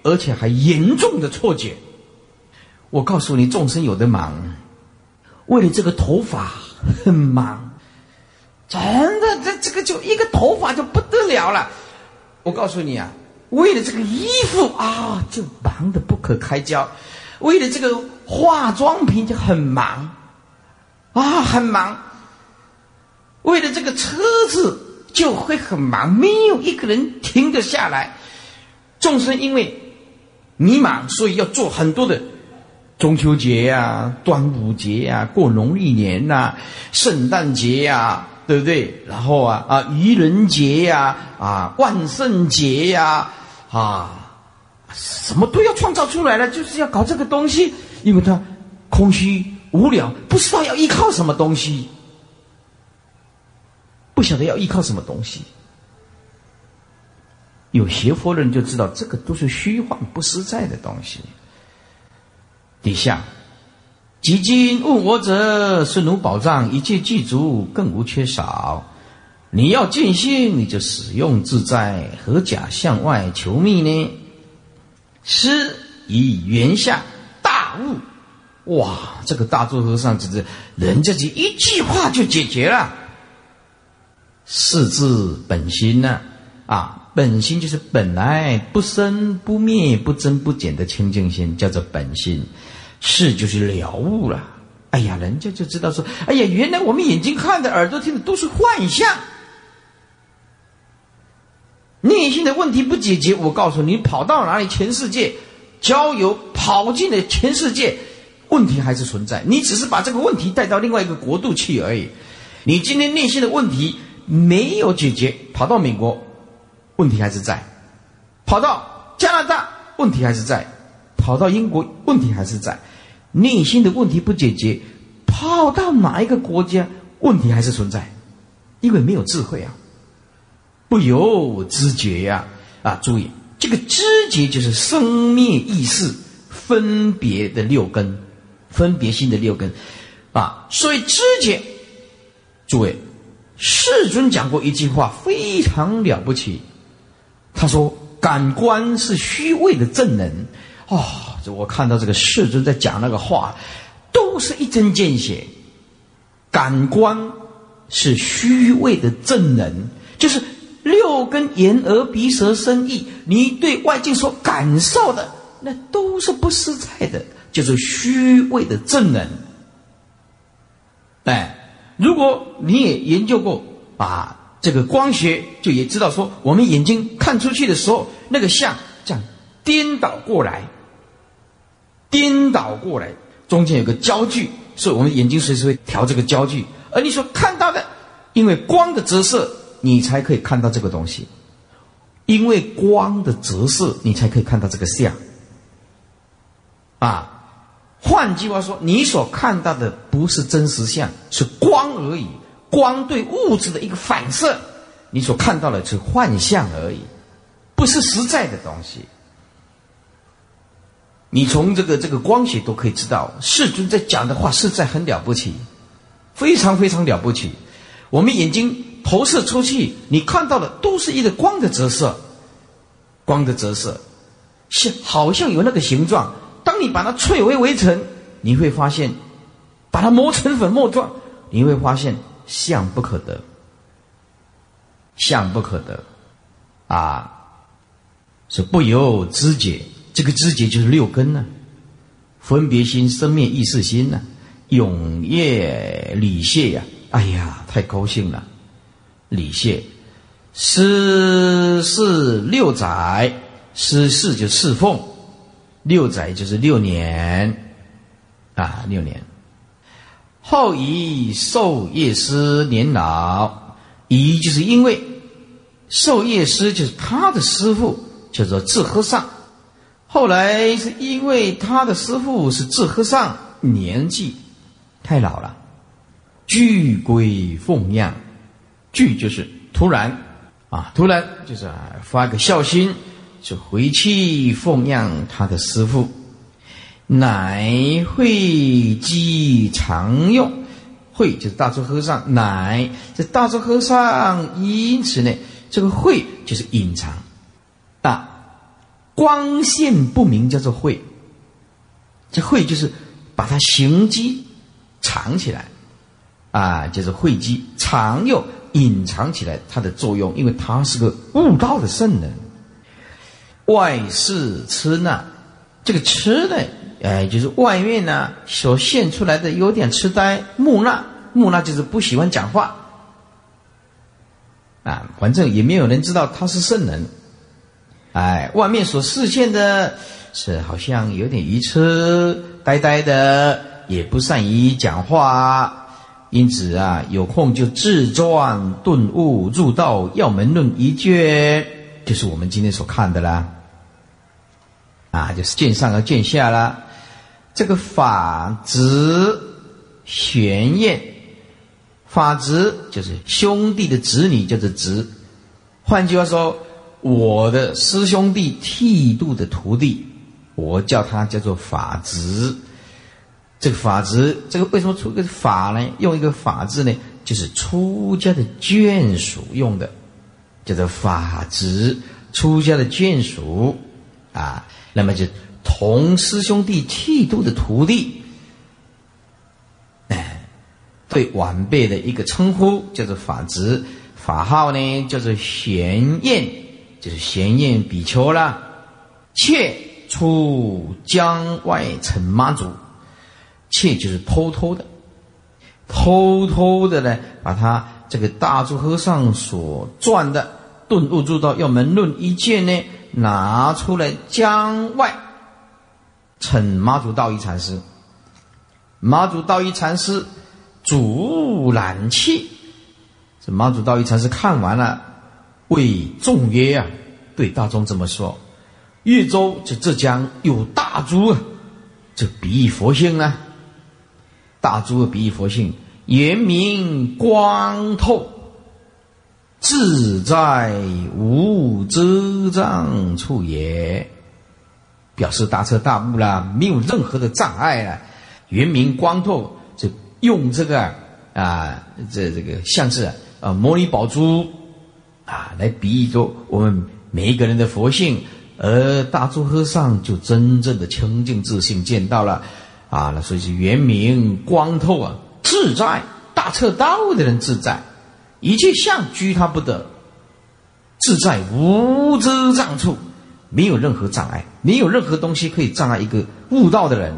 而且还严重的错觉。我告诉你，众生有的忙，为了这个头发很忙，真的，这这个就一个头发就不得了了。我告诉你啊，为了这个衣服啊，就忙得不可开交。为了这个化妆品就很忙，啊，很忙。为了这个车子就会很忙，没有一个人停得下来。众生因为迷茫，所以要做很多的中秋节呀、端午节呀、过农历年呐、圣诞节呀，对不对？然后啊啊，愚人节呀、啊万圣节呀，啊。什么都要创造出来了，就是要搞这个东西，因为他空虚无聊，不知道要依靠什么东西，不晓得要依靠什么东西。有邪佛的人就知道，这个都是虚幻不实在的东西。底下，几经问我者，是如宝藏，一切具足，更无缺少。你要尽心，你就使用自在，何假向外求觅呢？师以圆下大悟，哇！这个大珠和尚只是人家就一句话就解决了。是字本心呢？啊，本心就是本来不生不灭、不增不减的清净心，叫做本心。是就是了悟了。哎呀，人家就知道说，哎呀，原来我们眼睛看的、耳朵听的都是幻象。内心的问题不解决，我告诉你，跑到哪里，全世界交友跑进了全世界，问题还是存在。你只是把这个问题带到另外一个国度去而已。你今天内心的问题没有解决，跑到美国，问题还是在；跑到加拿大，问题还是在；跑到英国，问题还是在。内心的问题不解决，跑到哪一个国家，问题还是存在，因为没有智慧啊。不由知觉呀！啊，注意，这个知觉就是生灭意识分别的六根，分别心的六根，啊，所以知觉，诸位，世尊讲过一句话非常了不起，他说：感官是虚伪的正能。哦，我看到这个世尊在讲那个话，都是一针见血。感官是虚伪的正能，就是。六根眼耳鼻舌身意，你对外境所感受的，那都是不实在的，就是虚伪的正能。哎，如果你也研究过啊，这个光学，就也知道说，我们眼睛看出去的时候，那个像这样颠倒过来，颠倒过来，中间有个焦距，所以我们眼睛随时会调这个焦距，而你所看到的，因为光的折射。你才可以看到这个东西，因为光的折射，你才可以看到这个像。啊，换句话说，你所看到的不是真实相，是光而已。光对物质的一个反射，你所看到的是幻象而已，不是实在的东西。你从这个这个光学都可以知道，世尊在讲的话实在很了不起，非常非常了不起。我们眼睛投射出去，你看到的都是一个光的折射，光的折射，像好像有那个形状。当你把它摧为微尘，你会发现，把它磨成粉末状，你会发现相不可得，相不可得，啊，是不由知解。这个知觉就是六根呢，分别心、生灭意识心呢，永业理谢呀，哎呀，太高兴了，理谢，师是六载，师是就侍奉，六载就是六年，啊，六年，后以受业师年老，以就是因为受业师就是他的师傅叫做智和尚。后来是因为他的师傅是智和尚，年纪太老了，具归奉养，具就是突然啊，突然就是发个孝心，就回去奉养他的师傅，乃会积常用，会就是大智和尚，乃这大智和尚因此呢，这个会就是隐藏。光线不明叫做慧，这慧就是把它形机藏起来，啊，就是慧机藏又隐藏起来它的作用，因为它是个悟道的圣人。外事痴呢，这个痴呢，哎，就是外面呢所现出来的有点痴呆木讷，木讷就是不喜欢讲话，啊，反正也没有人知道他是圣人。哎，外面所视现的是好像有点愚痴、呆呆的，也不善于讲话，因此啊，有空就自传顿悟入道要门论一卷，就是我们今天所看的啦。啊，就是见上和见下啦。这个法子玄验，法子就是兄弟的子女，叫做子。换句话说。我的师兄弟剃度的徒弟，我叫他叫做法子。这个法子，这个为什么出个法呢？用一个法字呢，就是出家的眷属用的，叫做法子。出家的眷属啊，那么就同师兄弟剃度的徒弟，哎，对晚辈的一个称呼叫做法子。法号呢叫做玄验。就是闲宴比丘啦，妾出江外成妈祖，妾就是偷偷的，偷偷的呢，把他这个大珠和尚所传的《顿悟诸道要门论》一件呢，拿出来江外，请妈祖道一禅师，妈祖道一禅师主揽气，这妈祖道一禅师看完了。为众曰啊，对大众这么说：越州这浙江有大珠啊，这比喻佛性呢。大珠比喻佛性，圆明光透，自在无遮障处也。表示大彻大悟啦，没有任何的障碍了。圆明光透，就用这个啊，这这个像是啊，摩尼宝珠。啊，来比喻说我们每一个人的佛性，而大珠和尚就真正的清净自信见到了，啊，那所以是圆明光透啊，自在大彻大悟的人自在，一切相居他不得，自在无遮障处，没有任何障碍，没有任何东西可以障碍一个悟道的人。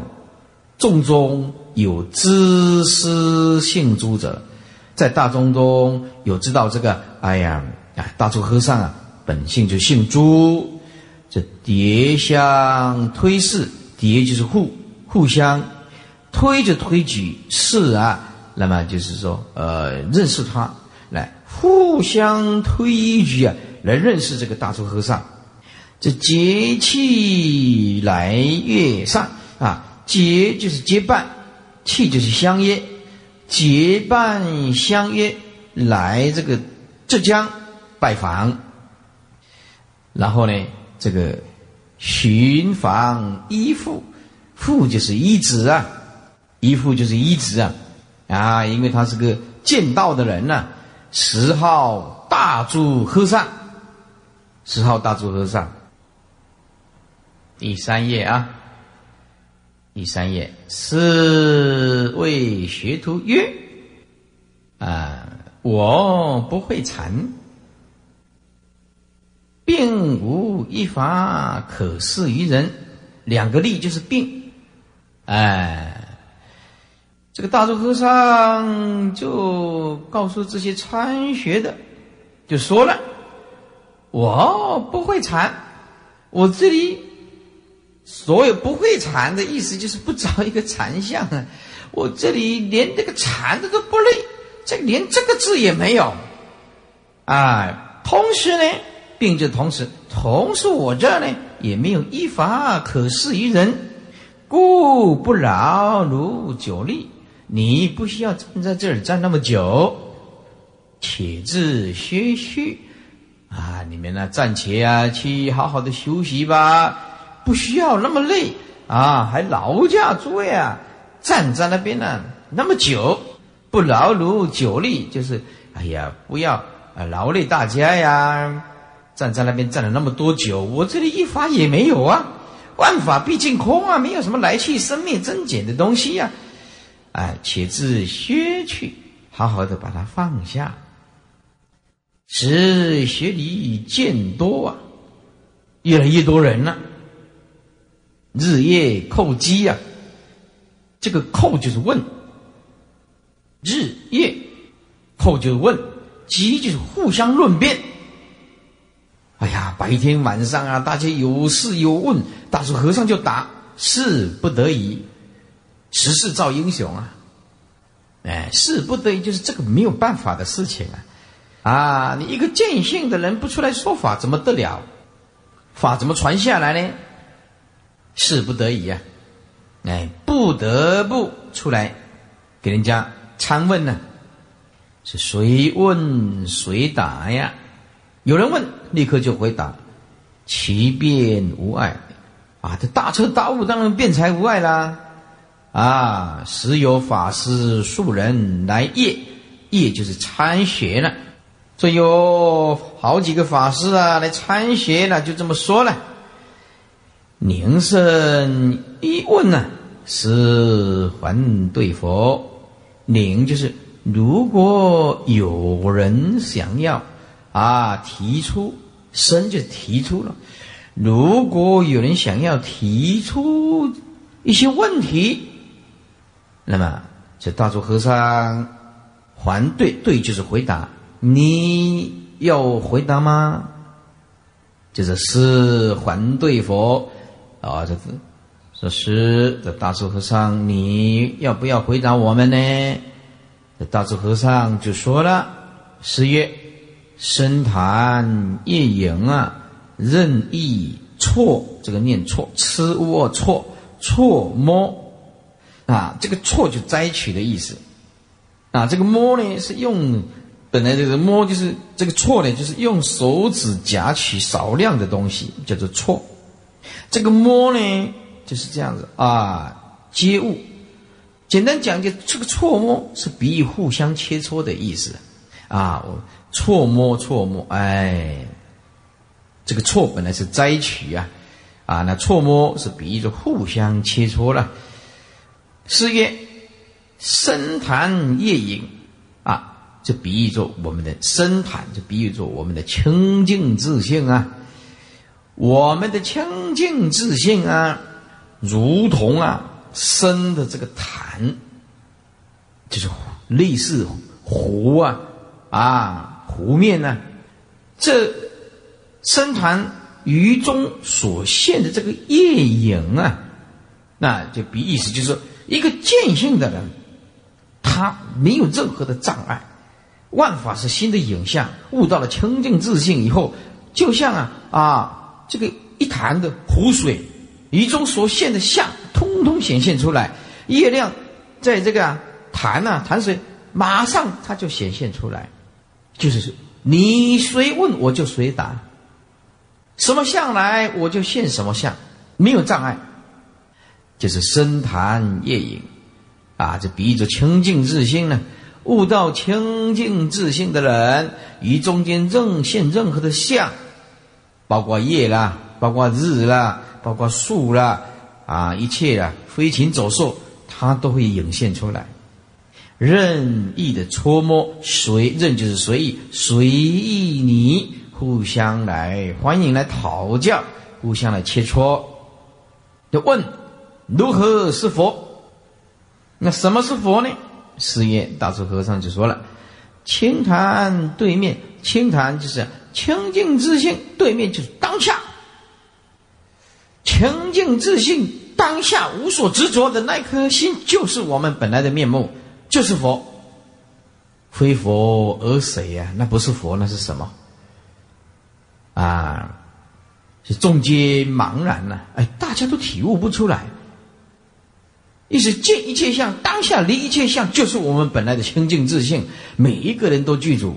众中有知思性诸者，在大众中有知道这个，哎呀。啊，大足和尚啊，本性就姓朱，这叠相推事，叠就是互互相推着推举是啊，那么就是说，呃，认识他，来互相推举啊，来认识这个大足和尚。这节气来月上啊，结就是结伴，契就是相约，结伴相约来这个浙江拜访，然后呢，这个寻访依附，附就是依止啊，依附就是依止啊，啊，因为他是个见道的人呢，十号大住和尚，十号大住和尚。第三页啊，第三页，是谓学徒曰：“啊，我不会禅，并无一法可示于人。两个例就是病。哎，这个大周和尚就告诉这些参学的，就说了：我不会禅，我这里。”所有不会禅的意思就是不找一个禅相啊！我这里连这个禅的都不累，这连这个字也没有啊！同时呢，并就同时，同时我这呢也没有依法可施于人，故不劳如久立。你不需要站在这儿站那么久，且自歇息啊！你们呢暂且啊去好好的休息吧。不需要那么累啊，还劳驾诸位啊，站在那边呢那么久，不劳如久立，就是哎呀，不要啊劳累大家呀，站在那边站了那么多久，我这里一法也没有啊，万法毕竟空啊，没有什么来去生灭增减的东西呀，哎，且自削去，好好的把它放下，时学理渐多啊，越来越多人了。日夜叩击呀，这个叩就是问，日夜叩就是问，击就是互相论辩。哎呀，白天晚上啊，大家有事有问，大叔和尚就答，事不得已，时势造英雄啊！哎，事不得已就是这个没有办法的事情啊！啊，你一个见性的人不出来说法，怎么得了？法怎么传下来呢？事不得已呀，哎，不得不出来给人家参问呢。是谁问谁答呀？有人问，立刻就回答，其变无碍啊！这大彻大悟，当然变才无碍啦。啊，时有法师数人来谒，谒就是参学了。这有好几个法师啊来参学了，就这么说了。宁生一问呢，是还对佛。宁就是如果有人想要啊提出，生就提出了。如果有人想要提出一些问题，那么这大足和尚还对对就是回答。你要回答吗？就是是还对佛。啊，这是说是这大智和尚，你要不要回答我们呢？这大智和尚就说了：“是曰，深潭夜影啊，任意错，这个念错，吃窝错错摸啊，这个错就摘取的意思啊。这个摸呢是用本来这个摸就是这个错呢，就是用手指夹取少量的东西，叫做错。”这个摸呢，就是这样子啊，接物。简单讲，就这个错摸是比喻互相切磋的意思啊。我错摸错摸，哎，这个错本来是摘取啊，啊，那错摸是比喻着互相切磋了。四曰深潭夜影啊，就比喻着我们的深潭，就比喻着我们的清净自信啊。我们的清净自信啊，如同啊深的这个潭，就是类似湖啊啊湖面呢，这深潭鱼中所现的这个夜影啊，那就比意思就是，一个见性的人，他没有任何的障碍，万法是新的影像，悟到了清净自信以后，就像啊啊。这个一潭的湖水，鱼中所现的像通通显现出来。月亮在这个潭啊潭水，马上它就显现出来，就是你谁问我就谁答，什么相来我就现什么相，没有障碍，就是深潭夜影啊，这比喻着清净自心呢。悟到清净自性的人，于中间任现任何的相，包括夜啦，包括日啦，包括树啦，啊，一切啊，飞禽走兽，它都会涌现出来。任意的搓摸，随任就是随意，随意你互相来欢迎来讨教，互相来切磋。就问如何是佛？那什么是佛呢？四爷大智和尚就说了：“清谈对面，清谈就是清净自信，对面就是当下。清净自信当下无所执着的那颗心，就是我们本来的面目，就是佛。非佛而谁呀？那不是佛，那是什么？啊，是众皆茫然呐！哎，大家都体悟不出来。”意思见一切相，当下离一切相，就是我们本来的清净自信。每一个人都具足，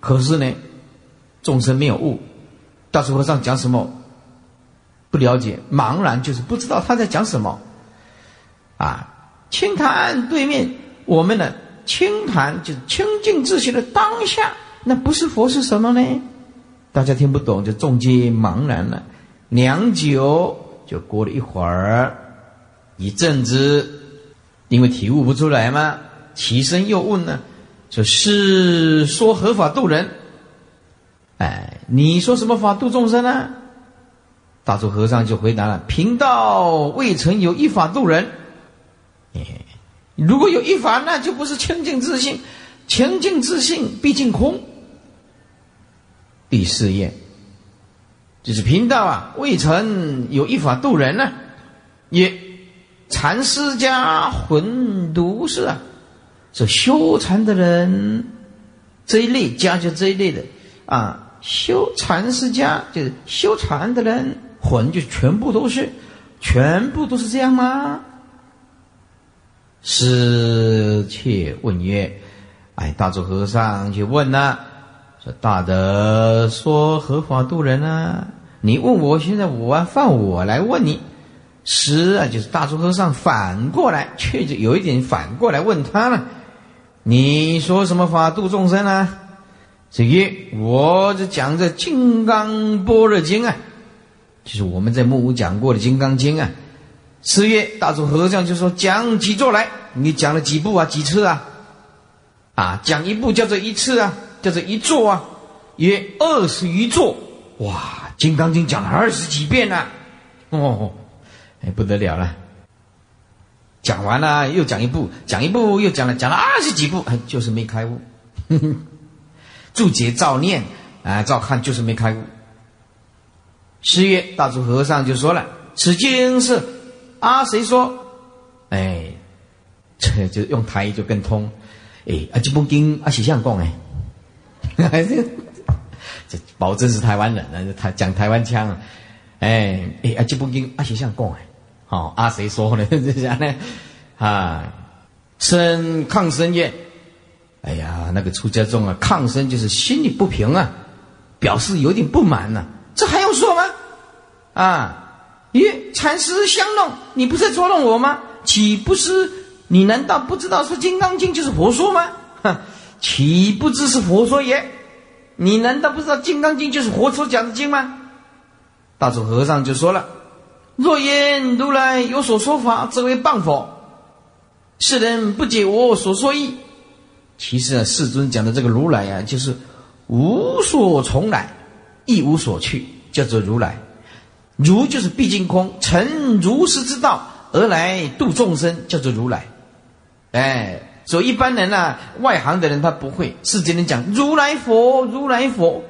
可是呢，众生没有悟。大师和尚讲什么不了解，茫然就是不知道他在讲什么。啊，清潭对面，我们的清谈就是清净自信的当下，那不是佛是什么呢？大家听不懂，就众皆茫然了。良久，就过了一会儿。一阵子，因为体悟不出来嘛，起身又问呢，说是说合法度人。哎，你说什么法度众生呢？大珠和尚就回答了：贫道未曾有一法度人。如果有一法，那就不是清净自信，清净自信毕竟空。第四页，就是贫道啊，未曾有一法度人呢，也。禅师家混读是啊，是修禅的人这一类家就这一类的啊，修禅师家就是修禅的人混就全部都是，全部都是这样吗？师妾问曰：“哎，大智和尚就问了，说大德说何法度人啊？你问我现在我放我来问你。”是啊，就是大珠和尚反过来，却就有一点反过来问他了。你说什么法度众生啊？这个我这讲这《金刚般若经》啊，就是我们在木屋讲过的《金刚经》啊。四月大主和尚就说讲几座来？你讲了几部啊？几次啊？啊，讲一部叫做一次啊，叫做一座啊，约二十余座。哇，《金刚经》讲了二十几遍呢。哦。哎，不得了了！讲完了又讲一部，讲一部又讲了，讲了二十几部，哎，就是没开悟。注解照念，啊，照看就是没开悟。十月大主和尚就说了：“此经是阿谁说？”哎，这就用台语就更通。哎，啊，这部经阿喜相讲哎，这保证是台湾人了，他讲台湾腔。哎，哎，啊，这部经阿喜相讲哎。哦，啊，谁说呢？这样呢？啊，生抗生业，哎呀，那个出家众啊，抗生就是心里不平啊，表示有点不满呢。这还用说吗？啊，咦，禅师相弄，你不是捉弄我吗？岂不是？你难道不知道说《金刚经》就是佛说吗？哼，岂不知是佛说也？你难道不知道《金刚经》就是佛所讲的经吗？大祖和尚就说了。若言如来有所说法，则为谤佛。世人不解我所说意。其实啊，世尊讲的这个如来啊，就是无所从来，亦无所去，叫做如来。如就是毕竟空，成如是之道而来度众生，叫做如来。哎，所以一般人呢，外行的人他不会。世间人讲如来佛，如来佛，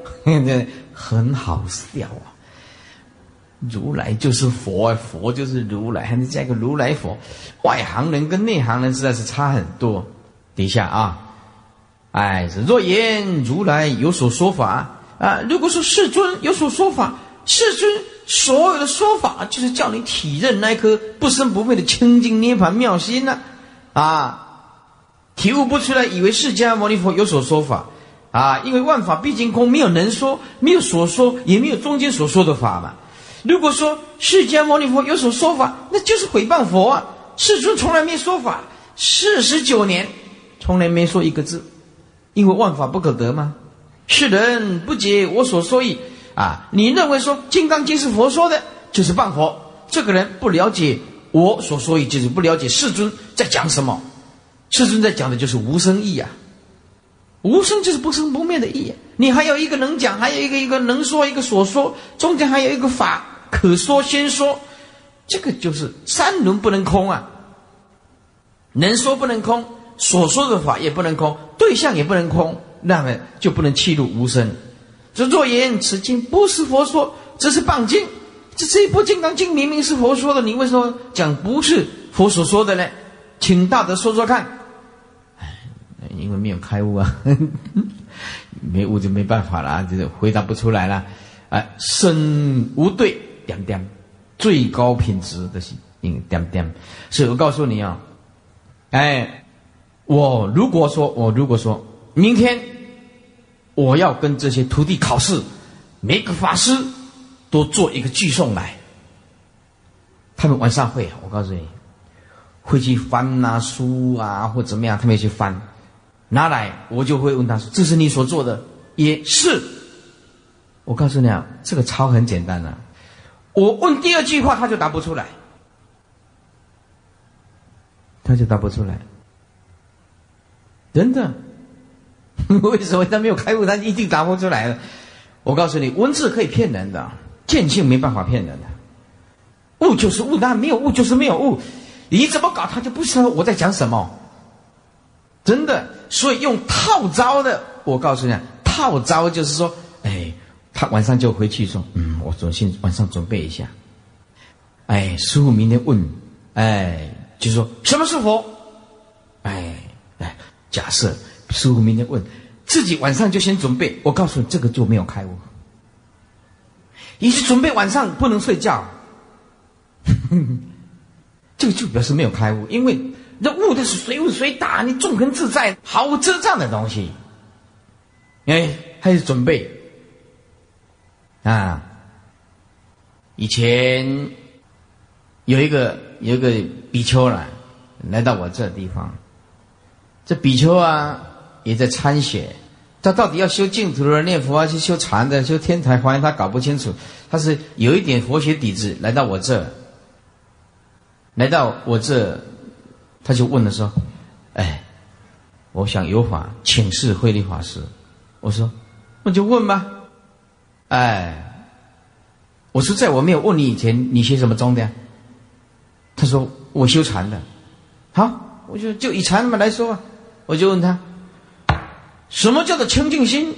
很好笑啊。如来就是佛，佛就是如来，还能加个如来佛。外行人跟内行人实在是差很多。底下啊，哎，若言如来有所说法啊，如果说世尊有所说法，世尊所有的说法，就是叫你体认那颗不生不灭的清净涅盘妙心呢，啊，体悟不出来，以为释迦牟尼佛有所说法，啊，因为万法毕竟空，没有能说，没有所说，也没有中间所说的法嘛。如果说释迦牟尼佛有所说法，那就是诽谤佛啊！世尊从来没说法，四十九年从来没说一个字，因为万法不可得嘛。世人不解我所说意啊！你认为说《金刚经》是佛说的，就是谤佛。这个人不了解我所说也，就是不了解世尊在讲什么。世尊在讲的就是无生意啊，无生就是不生不灭的意。你还有一个能讲，还有一个一个能说，一个所说，中间还有一个法。可说先说，这个就是三轮不能空啊，能说不能空，所说的法也不能空，对象也不能空，那么就不能弃入无声。这若言此经不是佛说，这是谤经。这这一部《金刚经》明明是佛说的，你为什么讲不是佛所说的呢？请大德说说看。哎，因为没有开悟啊，没悟就没办法了，就是回答不出来了。哎，身无对。点点，最高品质的是点点，所以我告诉你啊，哎，我如果说我如果说明天我要跟这些徒弟考试，每个法师都做一个寄送来，他们晚上会，我告诉你，会去翻呐书啊或怎么样，他们去翻，拿来我就会问他说：“这是你所做的？”也是，我告诉你啊，这个抄很简单的。我问第二句话，他就答不出来，他就答不出来，真的？为什么他没有开悟，他一定答不出来的？我告诉你，文字可以骗人的，见性没办法骗人的。悟就是悟，那没有悟就是没有悟，你怎么搞，他就不知道我在讲什么。真的，所以用套招的，我告诉你，套招就是说，哎。他晚上就回去说：“嗯，我昨先晚上准备一下。哎，师傅明天问，哎，就说什么是佛？哎哎，假设师傅明天问，自己晚上就先准备。我告诉你，这个就没有开悟。你是准备晚上不能睡觉，这个就表示没有开悟，因为这悟的是随悟随打，你纵横自在，毫无遮障的东西。哎，还是准备。”啊，以前有一个有一个比丘来来到我这地方，这比丘啊也在参学，他到底要修净土的念佛啊，去修禅的，修天台华严，他搞不清楚，他是有一点佛学底子，来到我这，来到我这，他就问了说：“哎，我想有法请示慧律法师。”我说：“那就问吧。”哎，我说在我没有问你以前，你学什么宗的？他说我修禅的。好，我就就以禅嘛来说吧，我就问他，什么叫做清净心？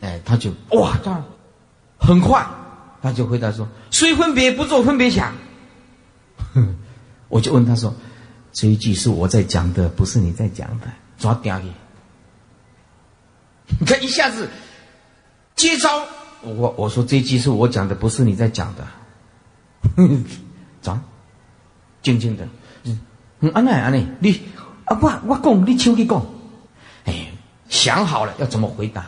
哎，他就哇，这样很快，他就回答说：虽分别不做分别想。我就问他说，这一句是我在讲的，不是你在讲的，抓掉你。你看一下子接招。我我说这一句是我讲的，不是你在讲的。走，静静的。嗯，安奈安奈，你啊，我我讲，你请去讲。想好了要怎么回答？